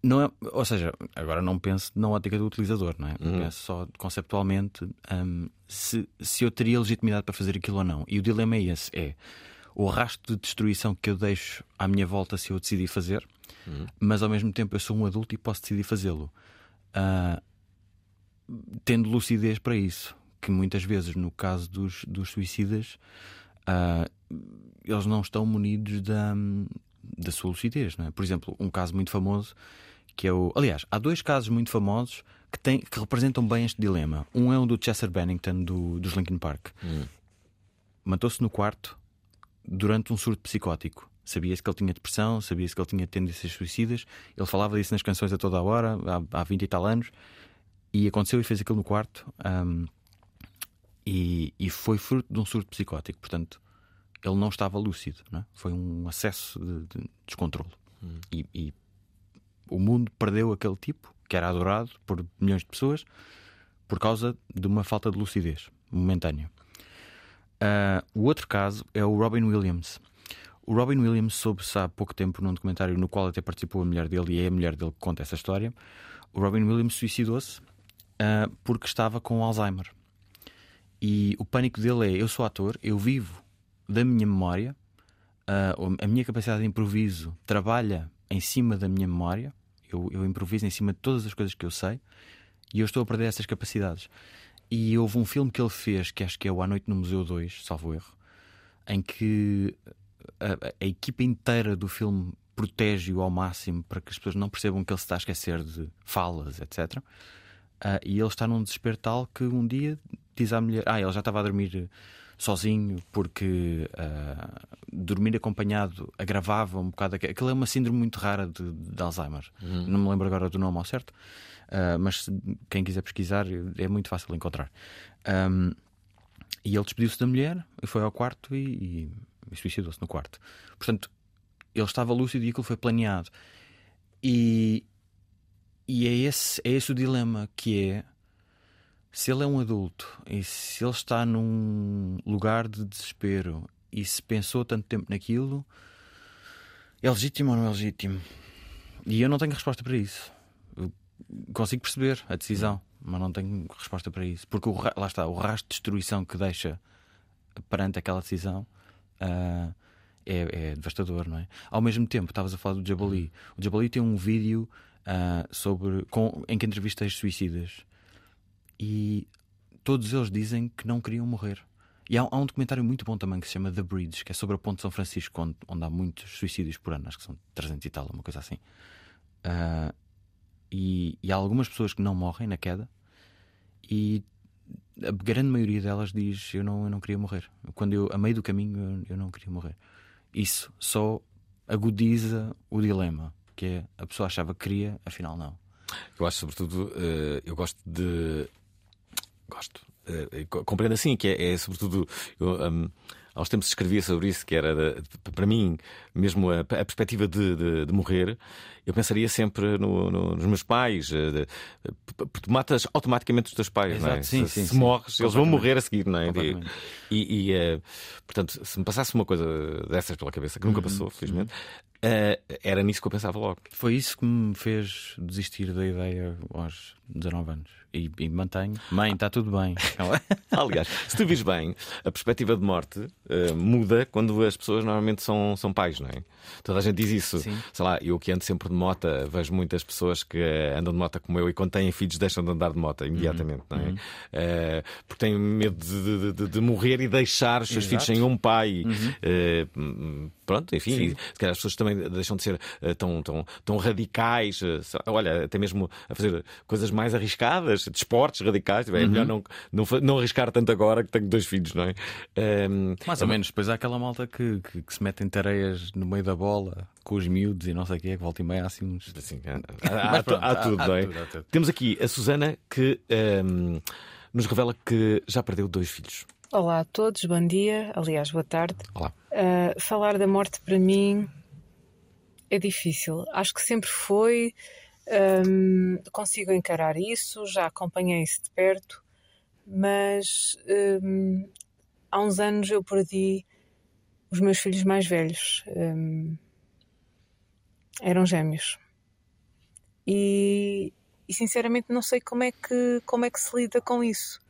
não é, ou seja, agora não penso na ótica do utilizador, não é? Uhum. Penso só conceptualmente um, se, se eu teria legitimidade para fazer aquilo ou não. E o dilema é esse: é o rastro de destruição que eu deixo à minha volta se eu decidir fazer, uhum. mas ao mesmo tempo eu sou um adulto e posso decidir fazê-lo. Uh, tendo lucidez para isso, que muitas vezes, no caso dos, dos suicidas, uh, eles não estão munidos da, da sua lucidez. Não é? Por exemplo, um caso muito famoso que é o. Aliás, há dois casos muito famosos que, têm, que representam bem este dilema. Um é o do Chester Bennington, do, dos Linkin Park. Hum. Matou-se no quarto durante um surto psicótico. Sabia-se que ele tinha depressão, sabia-se que ele tinha tendências suicidas. Ele falava disso nas canções a toda a hora, há, há 20 e tal anos. E aconteceu e fez aquilo no quarto. Um, e, e, foi fruto de um surto psicótico. Portanto, ele não estava lúcido. Não é? Foi um acesso de, de descontrole. Hum. E, e o mundo perdeu aquele tipo, que era adorado por milhões de pessoas, por causa de uma falta de lucidez momentânea. Uh, o outro caso é o Robin Williams. O Robin Williams soube-se há pouco tempo num documentário no qual até participou a mulher dele, e é a mulher dele que conta essa história. O Robin Williams suicidou-se uh, porque estava com Alzheimer. E o pânico dele é: eu sou ator, eu vivo da minha memória, uh, a minha capacidade de improviso trabalha em cima da minha memória, eu, eu improviso em cima de todas as coisas que eu sei e eu estou a perder essas capacidades. E houve um filme que ele fez, que acho que é o A Noite no Museu 2, salvo erro, em que a, a equipa inteira do filme protege-o ao máximo para que as pessoas não percebam que ele se está a esquecer de falas, etc. Uh, e ele está num desespero tal que um dia diz à mulher: Ah, ele já estava a dormir sozinho, porque uh, dormir acompanhado agravava um bocado. Aquilo é uma síndrome muito rara de, de Alzheimer. Uhum. Não me lembro agora do nome ao certo, uh, mas quem quiser pesquisar é muito fácil encontrar. Um, e ele despediu-se da mulher e foi ao quarto e, e, e suicidou-se no quarto. Portanto, ele estava lúcido e aquilo foi planeado. E, e é, esse, é esse o dilema que é se ele é um adulto e se ele está num lugar de desespero e se pensou tanto tempo naquilo, é legítimo ou não é legítimo? E eu não tenho resposta para isso. Eu consigo perceber a decisão, mas não tenho resposta para isso. Porque o, lá está, o rastro de destruição que deixa perante aquela decisão uh, é, é, devastador, não é? Ao mesmo tempo, estavas a falar do Jabali. O Jabali tem um vídeo uh, sobre, com, em que entrevista suicidas e todos eles dizem que não queriam morrer. E há, há, um documentário muito bom também que se chama The Bridge, que é sobre a Ponte de São Francisco, onde, onde há muitos suicídios por ano, acho que são 300 e tal, uma coisa assim. Uh, e, e, há algumas pessoas que não morrem na queda, e a grande maioria delas diz: Eu não, eu não queria morrer. Quando eu, a meio do caminho, eu, eu não queria morrer. Isso só agudiza o dilema, que é a pessoa achava que queria, afinal não. Eu acho, sobretudo, uh, eu gosto de gosto. Uh, compreendo assim, que é, é sobretudo. Eu, um, uns tempos escrevia sobre isso, que era para mim, mesmo a, a perspectiva de, de, de, morrer, eu pensaria sempre no, no, nos meus pais, eh, porque matas automaticamente os teus pais, Exato, não é? Sim, se, sim, se sim. morres, eles vão morrer a seguir, não é? E, e portanto, se me passasse uma coisa dessas pela cabeça, que nunca uhum, passou, felizmente, uh, era nisso que eu pensava logo. Foi isso que me fez desistir da ideia aos 19 anos. E, e mantenho. Mãe, está tudo bem. Aliás, se tu vis bem, a perspectiva de morte uh, muda quando as pessoas normalmente são, são pais, não é? Toda a gente diz isso. Sim. Sei lá, eu que ando sempre de moto, vejo muitas pessoas que andam de moto como eu e quando têm filhos deixam de andar de moto imediatamente, uhum. não é? Uh, porque têm medo de, de, de, morrer e deixar os seus Exato. filhos sem um pai. Uhum. Pronto, enfim, se calhar as pessoas também deixam de ser uh, tão, tão, tão radicais, olha, até mesmo a fazer coisas mais arriscadas, de esportes radicais. É melhor uhum. não, não, não arriscar tanto agora que tenho dois filhos, não é? Um, mais ou menos, depois há aquela malta que, que, que se mete em tareias no meio da bola com os miúdos e não sei o que é, que volta e meia há assim uns. Assim, há, há, há, pronto, há, tudo, não é? Tudo, Temos aqui a Susana que um, nos revela que já perdeu dois filhos. Olá a todos, bom dia, aliás, boa tarde. Olá. Uh, falar da morte para mim é difícil. Acho que sempre foi. Um, consigo encarar isso, já acompanhei isso de perto, mas um, há uns anos eu perdi os meus filhos mais velhos. Um, eram gêmeos. E, e, sinceramente não sei como é que, como é que se lida com isso.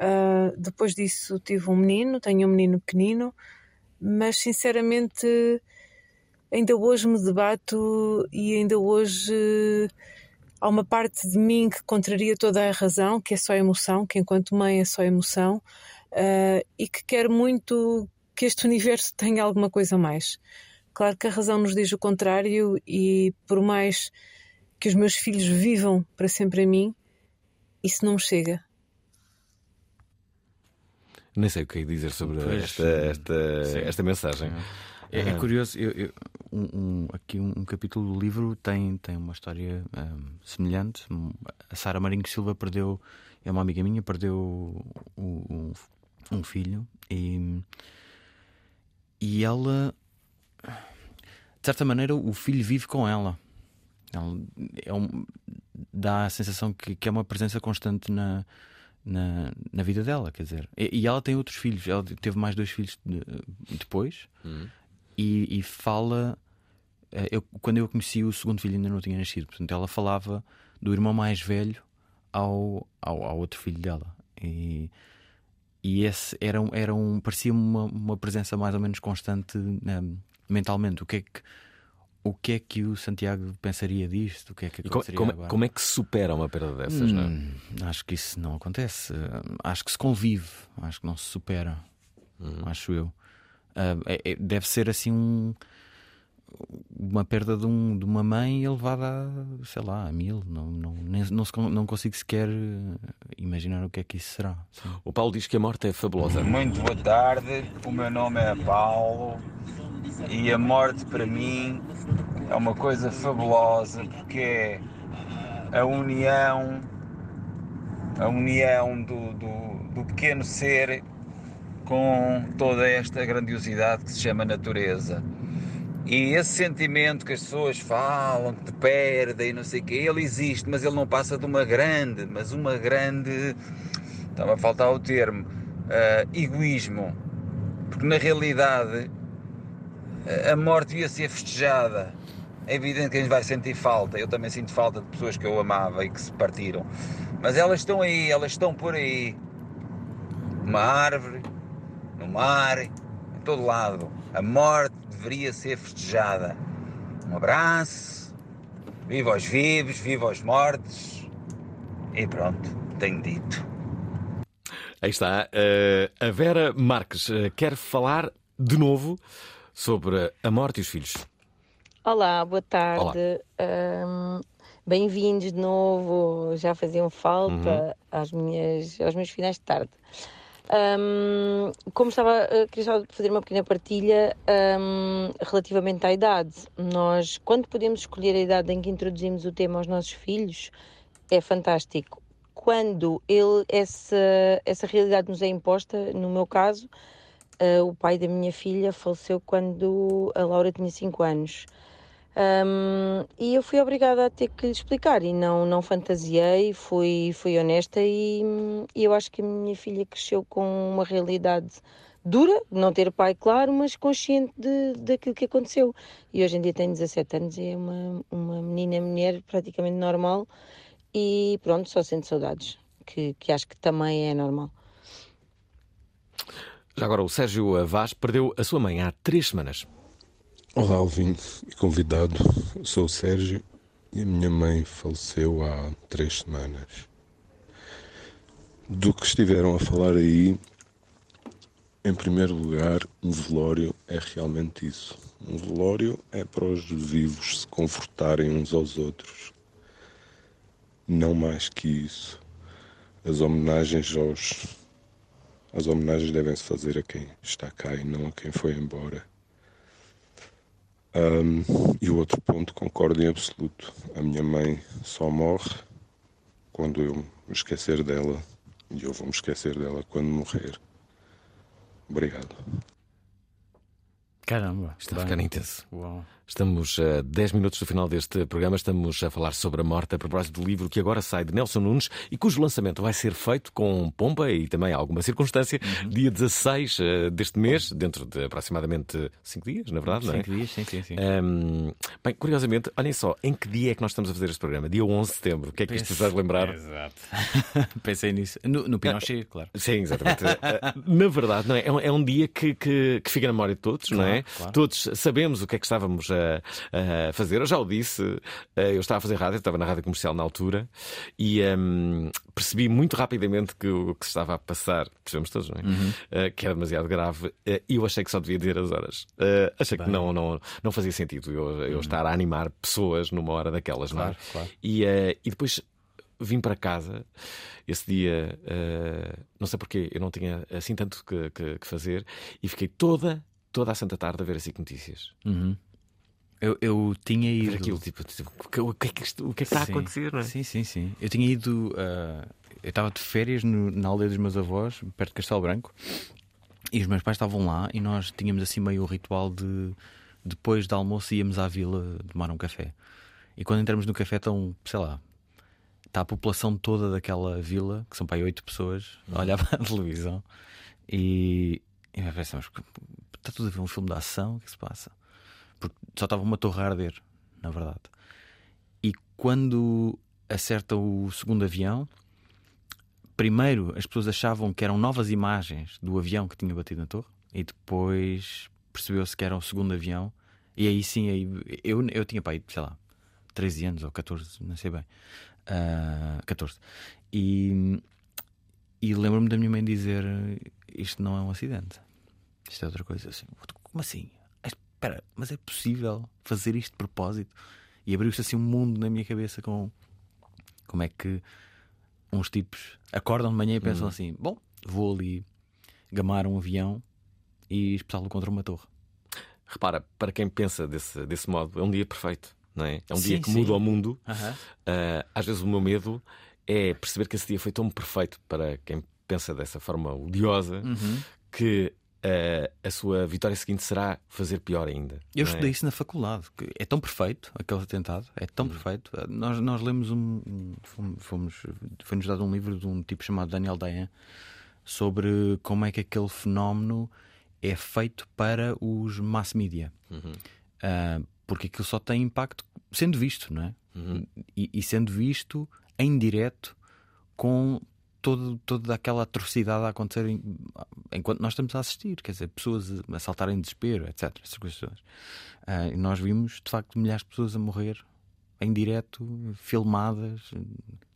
Uh, depois disso tive um menino, tenho um menino pequenino, mas sinceramente ainda hoje me debato e ainda hoje há uma parte de mim que contraria toda a razão, que é só emoção, que enquanto mãe é só emoção, uh, e que quer muito que este universo tenha alguma coisa mais. Claro que a razão nos diz o contrário, e por mais que os meus filhos vivam para sempre a mim, isso não me chega. Nem sei o que é dizer sobre pois, esta, esta, esta mensagem. É, é curioso, eu, eu, um, um, aqui um, um, capítulo do livro tem, tem uma história semelhante. A Sara Marinho Silva perdeu, é uma amiga minha, perdeu um, um filho e, e ela, de certa maneira, o filho vive com ela. ela é dá a sensação que, que é uma presença constante na, na, na vida dela, quer dizer. E, e, ela tem outros filhos, ela teve mais dois filhos de, depois uhum. e, e, fala. Eh, eu, quando eu conheci o segundo filho ainda não tinha nascido, portanto ela falava do irmão mais velho ao, ao, ao outro filho dela. E, e esse era, era um, parecia uma, uma presença mais ou menos constante né, mentalmente. O que é que o que é que o Santiago pensaria disto? O que é que como, como, é, como, é que se supera uma perda dessas? Hum, acho que isso não acontece. Acho que se convive, acho que não se supera. Hum. Acho eu. Uh, é, é, deve ser assim um, uma perda de, um, de, uma mãe elevada a, sei lá, a mil. Não, não, nem, não, se, não consigo sequer imaginar o que é que isso será. Sim. O Paulo diz que a morte é fabulosa. Muito boa tarde, o meu nome é Paulo e a morte para mim é uma coisa fabulosa porque é a união, a união do, do, do pequeno ser com toda esta grandiosidade que se chama natureza. E esse sentimento que as pessoas falam, que te perdem, não sei o quê, ele existe, mas ele não passa de uma grande, mas uma grande. Estava a faltar o termo. Uh, egoísmo. Porque na realidade a morte ia ser festejada. É evidente que a gente vai sentir falta. Eu também sinto falta de pessoas que eu amava e que se partiram. Mas elas estão aí, elas estão por aí. Uma árvore, no mar, em todo lado. A morte deveria ser festejada. Um abraço, viva os vivos, viva os mortos. E pronto, tenho dito. Aí está. Uh, a Vera Marques uh, quer falar de novo sobre a morte e os filhos. Olá, boa tarde. Um, Bem-vindos de novo. Já faziam falta uhum. às minhas, aos meus finais de tarde. Um, como estava, queria só fazer uma pequena partilha um, relativamente à idade. Nós, quando podemos escolher a idade em que introduzimos o tema aos nossos filhos, é fantástico. Quando ele, essa, essa realidade nos é imposta, no meu caso, uh, o pai da minha filha faleceu quando a Laura tinha 5 anos. Um, e eu fui obrigada a ter que lhe explicar e não, não fantasiei, fui, fui honesta e, e eu acho que a minha filha cresceu com uma realidade dura, não ter pai, claro, mas consciente de, daquilo que aconteceu. E hoje em dia tem 17 anos e é uma, uma menina mulher praticamente normal e pronto, só sente saudades, que, que acho que também é normal. Já agora, o Sérgio Vaz perdeu a sua mãe há três semanas. Olá, ouvinte e convidado. Eu sou o Sérgio e a minha mãe faleceu há três semanas. Do que estiveram a falar aí, em primeiro lugar, um velório é realmente isso. Um velório é para os vivos se confortarem uns aos outros. Não mais que isso. As homenagens aos. As homenagens devem-se fazer a quem está cá e não a quem foi embora. Um, e o outro ponto, concordo em absoluto. A minha mãe só morre quando eu me esquecer dela e eu vou me esquecer dela quando morrer. Obrigado. Caramba, está a ficar intenso. Uau. Estamos a 10 minutos do final deste programa. Estamos a falar sobre a morte a propósito do livro que agora sai de Nelson Nunes e cujo lançamento vai ser feito com pompa e também alguma circunstância, uhum. dia 16 uh, deste mês, dentro de aproximadamente 5 dias, na verdade, não é? 5 dias, sim, sim, sim. Um, bem, curiosamente, olhem só, em que dia é que nós estamos a fazer este programa? Dia 11 de setembro. O que é que isto faz lembrar? Exato. Pensei nisso. No, no Pinochet, claro. Sim, exatamente. Eh, na verdade, não é? É um, é um dia que, que, que, fica na memória de todos, claro, não é? Claro. Todos sabemos o que é que estávamos a a, fazer. Eu já o disse, eh, eu estava a fazer rádio, estava na rádio comercial na altura e um, percebi muito rapidamente que o que se estava a passar, percebemos todos, não é? Uhum. Uh, que era demasiado grave uh, e eu achei que só devia dizer as horas. Uh, achei Bem. que não, não, não fazia sentido eu, eu uhum. estar a animar pessoas numa hora daquelas, claro, não é? Claro. E, e depois vim para casa esse dia, uh, não sei porquê, eu não tinha assim tanto que, que, que, fazer e fiquei toda, toda a santa tarde a ver assim notícias. Uhum. Eu, eu tinha ido. Aquilo, tipo, tipo, o, que, é que isto, o que é que está sim, a acontecer, não é? Sim, sim, sim. Eu tinha ido. Uh, eu estava de férias no, na aldeia dos meus avós, perto de Castelo Branco, e os meus pais estavam lá e nós tínhamos assim meio o ritual de depois do almoço íamos à vila tomar um café. E quando entramos no café estão, sei lá, está a população toda daquela vila, que são para aí oito pessoas, a olhar para a televisão e, e pensamos, está tudo a ver um filme de ação, o que se passa? Só estava uma torre a arder, na verdade. E quando acerta o segundo avião, primeiro as pessoas achavam que eram novas imagens do avião que tinha batido na torre, e depois percebeu-se que era o segundo avião. E aí sim, aí, eu, eu tinha pai, sei lá, 13 anos ou 14, não sei bem. Uh, ah, 14. E, e lembro-me da minha mãe dizer: Isto não é um acidente, isto é outra coisa. Assim, como assim? Espera, mas é possível fazer isto de propósito? E abriu-se assim um mundo na minha cabeça com como é que uns tipos acordam de manhã e pensam uhum. assim: bom, vou ali gamar um avião e espetá-lo contra uma torre. Repara, para quem pensa desse, desse modo, é um dia perfeito, não é? É um sim, dia que sim. muda o mundo. Uhum. Uh, às vezes o meu medo é perceber que esse dia foi tão perfeito para quem pensa dessa forma odiosa uhum que uh, a sua vitória seguinte será fazer pior ainda. Eu estudei é? isso na faculdade. É tão perfeito aquele atentado, é tão uhum. perfeito. Nós, nós lemos um. Fomos, foi-nos dado um livro de um tipo chamado Daniel Dayan sobre como é que aquele fenómeno é feito para os mass media. Uhum. Uh, porque aquilo só tem impacto sendo visto, não é? Uhum. E, e, sendo visto em direto com todo, toda aquela atrocidade a acontecer em, enquanto nós estamos a assistir, quer dizer, pessoas a saltarem em desespero, etc. Essas coisas uh, e nós vimos de facto milhares de pessoas a morrer em direto, filmadas,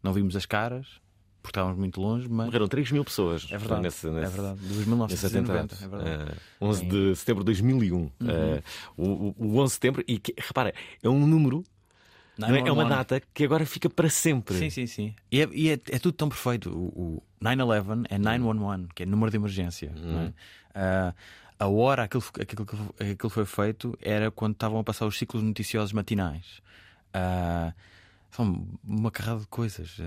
não vimos as caras, porque estávamos muito longe, mas. Morreram 3 mil pessoas. É verdade. Nesse, nesse, é verdade. Dos 1990. É verdade. Uh, 11 de setembro de 2001. Uhum. Uh, o, o 11 de setembro, e que, repara, é um número. Não, é, é uma data que agora fica para sempre. Sim, sim, sim. E é, e é, é tudo tão perfeito. O, o 9-11 é 911, que é número de emergência. Uhum. É? Uh, a hora aquilo, aquilo, aquilo foi feito era quando estavam a passar os ciclos noticiosos matinais. Uh, são uma carrada de coisas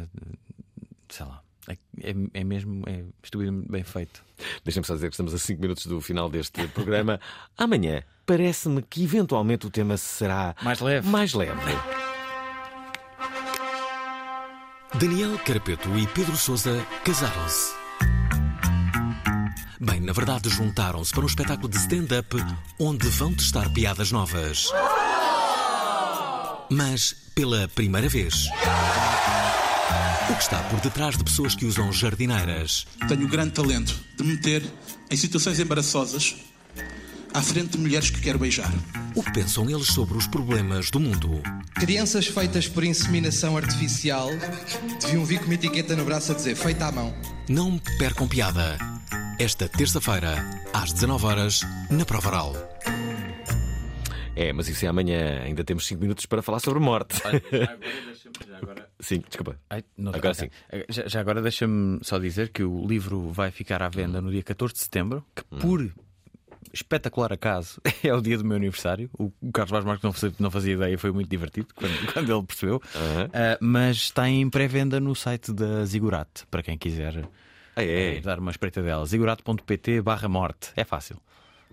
sei lá. É, é, é, mesmo é estupidamente bem feito. Deixa-me só dizer que estamos a 5 minutos do final deste programa. Amanhã parece-me que eventualmente o tema será mais leve. Mais leve. Daniel Carapeto e Pedro Sousa casaram-se. Bem, na verdade, juntaram-se para um espetáculo de stand-up onde vão testar piadas novas. Mas pela primeira vez. O que está por detrás de pessoas que usam jardineiras? Tenho o grande talento de meter em situações embaraçosas à frente de mulheres que quero beijar. O que pensam eles sobre os problemas do mundo? Crianças feitas por inseminação artificial deviam vir com uma etiqueta no braço a dizer feita à mão. Não percam piada. Esta terça-feira, às 19 horas na Provaral. É, mas isso é amanhã. Ainda temos 5 minutos para falar sobre morte. Agora já agora... Sim, desculpa. Ai, não, agora sim. Já, já agora deixa-me só dizer que o livro vai ficar à venda no dia 14 de setembro, que hum. Espetacular acaso é o dia do meu aniversário. O Carlos Vaz Marques não fazia, não fazia ideia, foi muito divertido quando, quando ele percebeu. Uhum. Uh, mas está em pré-venda no site da Zigurat, para quem quiser ah, é. uh, dar uma espreita dela. zigurat.pt barra morte. É fácil.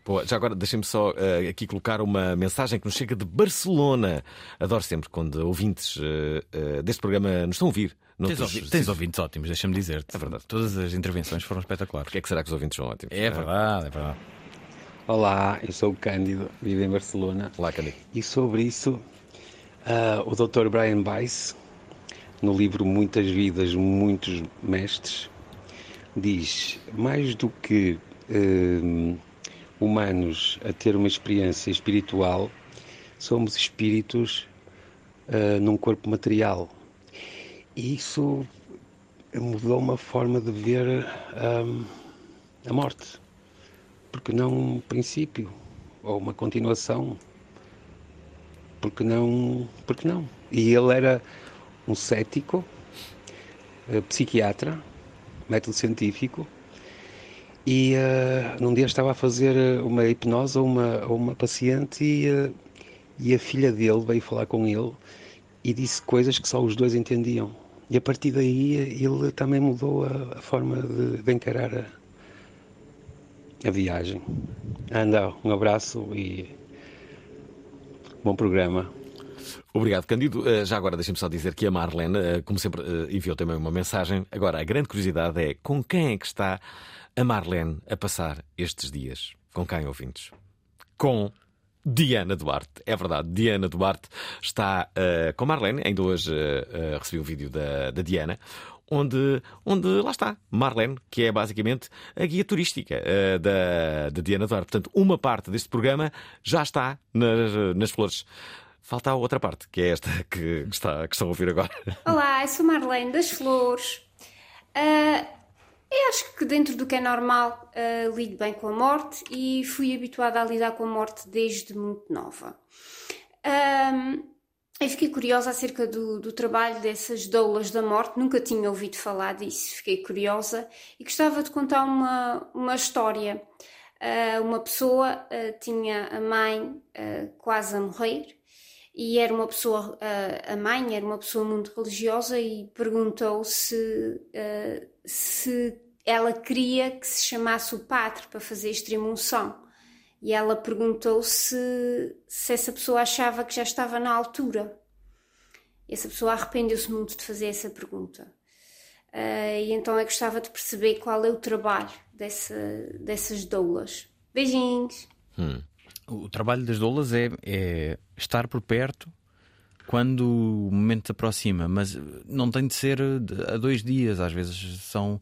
Pô, já agora deixem-me só uh, aqui colocar uma mensagem que nos chega de Barcelona. Adoro sempre quando ouvintes uh, deste programa nos estão a ouvir. Tens, ouvi tens ouvintes ótimos, deixa-me dizer-te. É verdade. Todas as intervenções foram espetaculares. Porquê é que será que os ouvintes são ótimos? É verdade, é verdade. Olá, eu sou o Cândido, vivo em Barcelona. Olá, Cândido. E sobre isso, o Dr. Brian Weiss, no livro Muitas Vidas, Muitos Mestres, diz: mais do que humanos a ter uma experiência espiritual, somos espíritos uh, num corpo material. E isso mudou uma forma de ver a morte. Porque não um princípio ou uma continuação? Porque não? Porque não? E ele era um cético, uh, psiquiatra, método científico, e uh, num dia estava a fazer eh, uma hipnose a uma, uma paciente e, uh, e a filha dele veio falar com ele e disse coisas que só os dois entendiam. E a partir daí ele também mudou a, a forma de, de, encarar a, a viagem. Anda, um abraço e bom programa. Obrigado, Candido. Já agora deixem-me só dizer que a Marlene, como sempre, enviou também uma mensagem. Agora, a grande curiosidade é com quem é que está a Marlene a passar estes dias. Com quem, ouvintes? Com Diana Duarte. É verdade, Diana Duarte está uh, com Marlene. Ainda hoje uh, uh, recebi um vídeo da, da Diana. Onde, onde lá está, Marlene, que é basicamente a guia turística uh, da, da Diana Duarte. Portanto, uma parte deste programa já está nas, nas flores. Falta a outra parte, que é esta que, está, que estão a ouvir agora. Olá, eu sou Marlene das Flores. Uh, eu acho que dentro do que é normal uh, lido bem com a morte e fui habituada a lidar com a morte desde muito nova. Um, eu fiquei curiosa acerca do, do, trabalho dessas doulas da morte, nunca tinha ouvido falar disso, fiquei curiosa e gostava de contar uma, uma história. Uh, uma pessoa uh, tinha a mãe quase a morrer e era uma pessoa, a mãe era uma pessoa muito religiosa e perguntou se, se ela queria que se chamasse o padre para fazer extrema unção. E ela perguntou se, se essa pessoa achava que já estava na altura. Essa pessoa arrependeu-se muito de fazer essa pergunta. Uh, e então eu gostava de perceber qual é o trabalho dessa, dessas doulas. Beijinhos! Hum. O trabalho das doulas é, é estar por perto quando o momento se aproxima, mas não tem de ser a dois dias, às vezes são.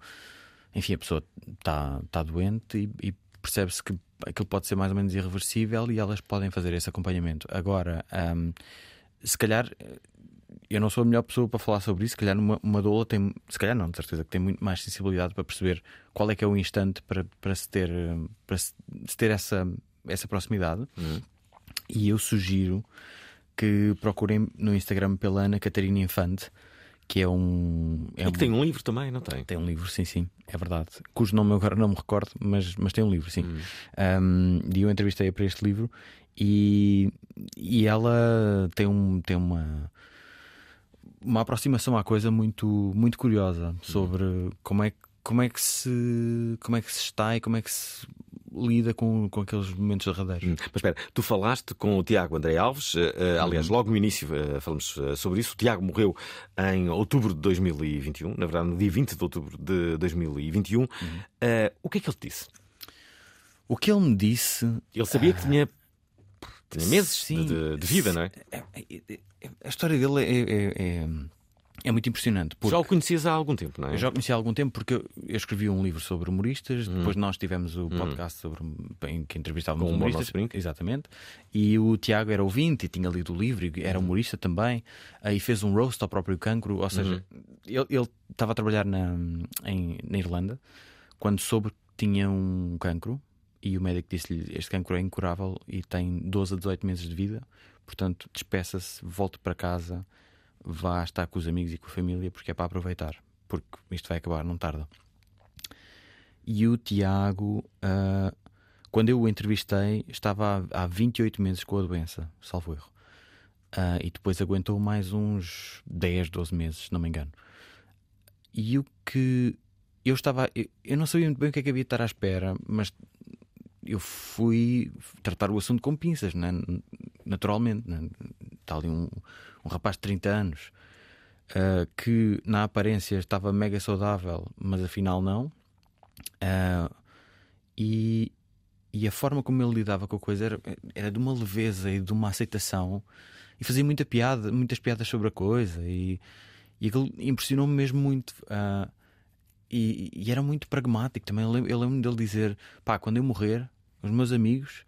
Enfim, a pessoa está tá doente e, e percebe-se que aquilo pode ser mais ou menos irreversível e elas podem fazer esse acompanhamento. Agora, um, se calhar, eu não sou a melhor pessoa para falar sobre isso. Se calhar, uma, uma doula tem, se calhar, não, de certeza, que tem muito mais sensibilidade para perceber qual é que é o instante para, para se ter, para se, ter essa, essa proximidade. Uhum. E eu sugiro que procurem no Instagram pela Ana Catarina Infante, que é um. É e que um... tem um livro também, não tem? Tem um livro, sim, sim, é verdade. Cujo nome eu agora não me recordo, mas, mas tem um livro, sim. Hum. Um, e eu entrevistei para este livro e, e ela tem, um, tem uma. Uma aproximação à coisa muito, muito curiosa sobre hum. como é, como, é que se, como é que se está e como é que se lida com, com aqueles momentos derradeiros. Hum, mas espera, tu falaste com o Tiago André Alves, uh, aliás, logo no início uh, falamos sobre isso. O Tiago morreu em outubro de 2021, na verdade, no dia 20 de outubro de 2021. Uhum. o que é que ele te disse? O que ele me disse. Ele sabia que tinha, tinha meses de, de, vida, não é? é, é, é a história dele é, é é muito impressionante. Já o conhecias há algum tempo, não é? já o conhecia há algum tempo porque eu, escrevi um livro sobre humoristas, hum. depois nós tivemos o hum. podcast sobre, em que entrevistávamos Com humoristas. Exatamente. E o Tiago era ouvinte e tinha lido o livro e era hum. humorista também. E fez um roast ao próprio cancro, ou seja, uhum. ele, ele estava a trabalhar na, em, na Irlanda quando soube que tinha um cancro e o médico disse-lhe: Este cancro é incurável e tem 12 a 18 meses de vida, portanto, despeça-se, volte para casa vá estar com os amigos e com a família porque é para aproveitar, porque isto vai acabar, não tarda. E o Tiago, uh, quando eu o entrevistei, estava há, há 28 meses com a doença, salvo erro. Uh, e depois aguentou mais uns 10, 12 meses, se não me engano. E o que eu estava. Eu, eu não sabia muito bem o que é que havia de estar à espera, mas eu fui tratar o assunto com pinças, né? naturalmente. Né? Está ali um, um rapaz de 30 anos uh, que na aparência estava mega saudável, mas afinal não. Uh, e, e a forma como ele lidava com a coisa era, era de uma leveza e de uma aceitação e fazia muita piada, muitas piadas sobre a coisa e, e aquilo impressionou-me mesmo muito. Uh, e, e, era muito pragmático também. Eu lembro-me dele dizer: pá, quando eu morrer, os meus amigos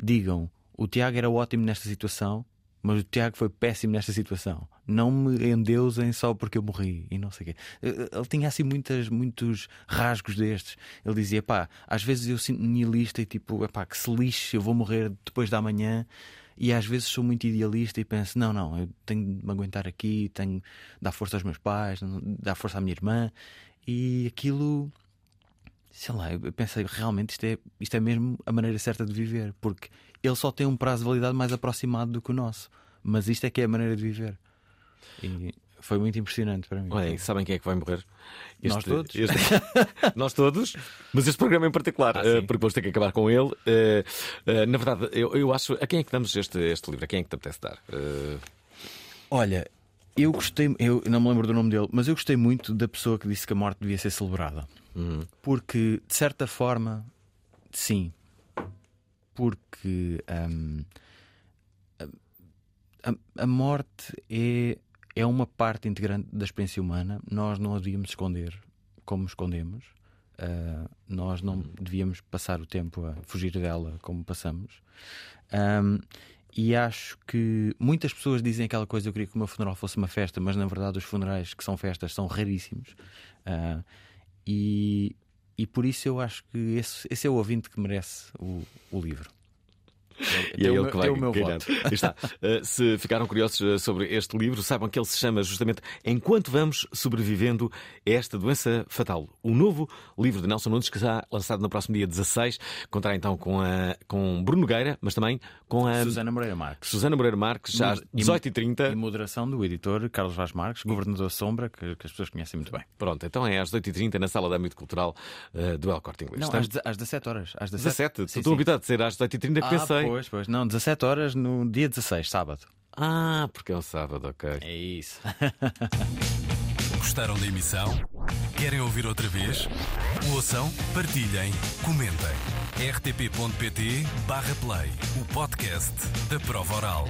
digam o Tiago era ótimo nesta situação, mas o Tiago foi péssimo nesta situação. Não me endeusem só porque eu morri e não sei o quê. Ele tinha assim muitas, muitos rasgos destes. Ele dizia: pá, às vezes eu sinto nihilista e tipo, pá, que se lixe, eu vou morrer depois da manhã. E às vezes sou muito idealista e penso: não, não, eu tenho de me aguentar aqui, tenho de dar força aos meus pais, dar força à minha irmã. E aquilo sei lá, eu pensei realmente isto é, isto é mesmo a maneira certa de viver, porque ele só tem um prazo de validade mais aproximado do que o nosso, mas isto é que é a maneira de viver. E foi muito impressionante para mim. Olha, sabem quem é que vai morrer? Este, nós todos. Este, nós todos, mas este programa em particular, ah, uh, porque vamos ter que acabar com ele. Uh, uh, na verdade, eu, eu acho. A quem é que damos este, este livro? A quem é que te apetece dar? Olha, eu gostei, eu não me lembro do nome dele, mas eu gostei muito da pessoa que disse que a morte devia ser celebrada. Uhum. Porque, de certa forma, sim. Porque um, a, a, morte é, é uma parte integrante da experiência humana. Nós não a devíamos esconder como escondemos. Uh, nós não uhum. devíamos passar o tempo a fugir dela como passamos. Um, e acho que muitas pessoas dizem aquela coisa: eu queria que o meu funeral fosse uma festa, mas na verdade os funerais que são festas são raríssimos. Uh, e, e por isso eu acho que esse, esse é o ouvinte que merece o, o livro. e é ele que vai o meu voto. Está. Uh, se ficaram curiosos uh, sobre este livro, saibam que ele se chama justamente Enquanto Vamos Sobrevivendo a Esta Doença Fatal. O novo livro de Nelson Nunes, que será lançado no próximo dia 16, contará então com, a, com Bruno Gueira, mas também com a Susana Moreira Marques. Susana Moreira Marques, já às 18h30. E moderação do editor Carlos Vaz Marques, governador Sombra, que, que, as pessoas conhecem muito bem. Pronto, então é às 18h30 na sala de âmbito cultural uh, do El Corte Inglês. Não, às, às 17 horas. Às 17? 17? Estou habituado a ser às 18h30 que ah, pensei. Pois, pois. Não, 17 horas no dia 16, sábado. Ah, porque é um sábado, ok. É isso. Gostaram da emissão? Querem ouvir outra vez? Ouçam, partilhem, comentem. rtp.pt/play o podcast da prova oral.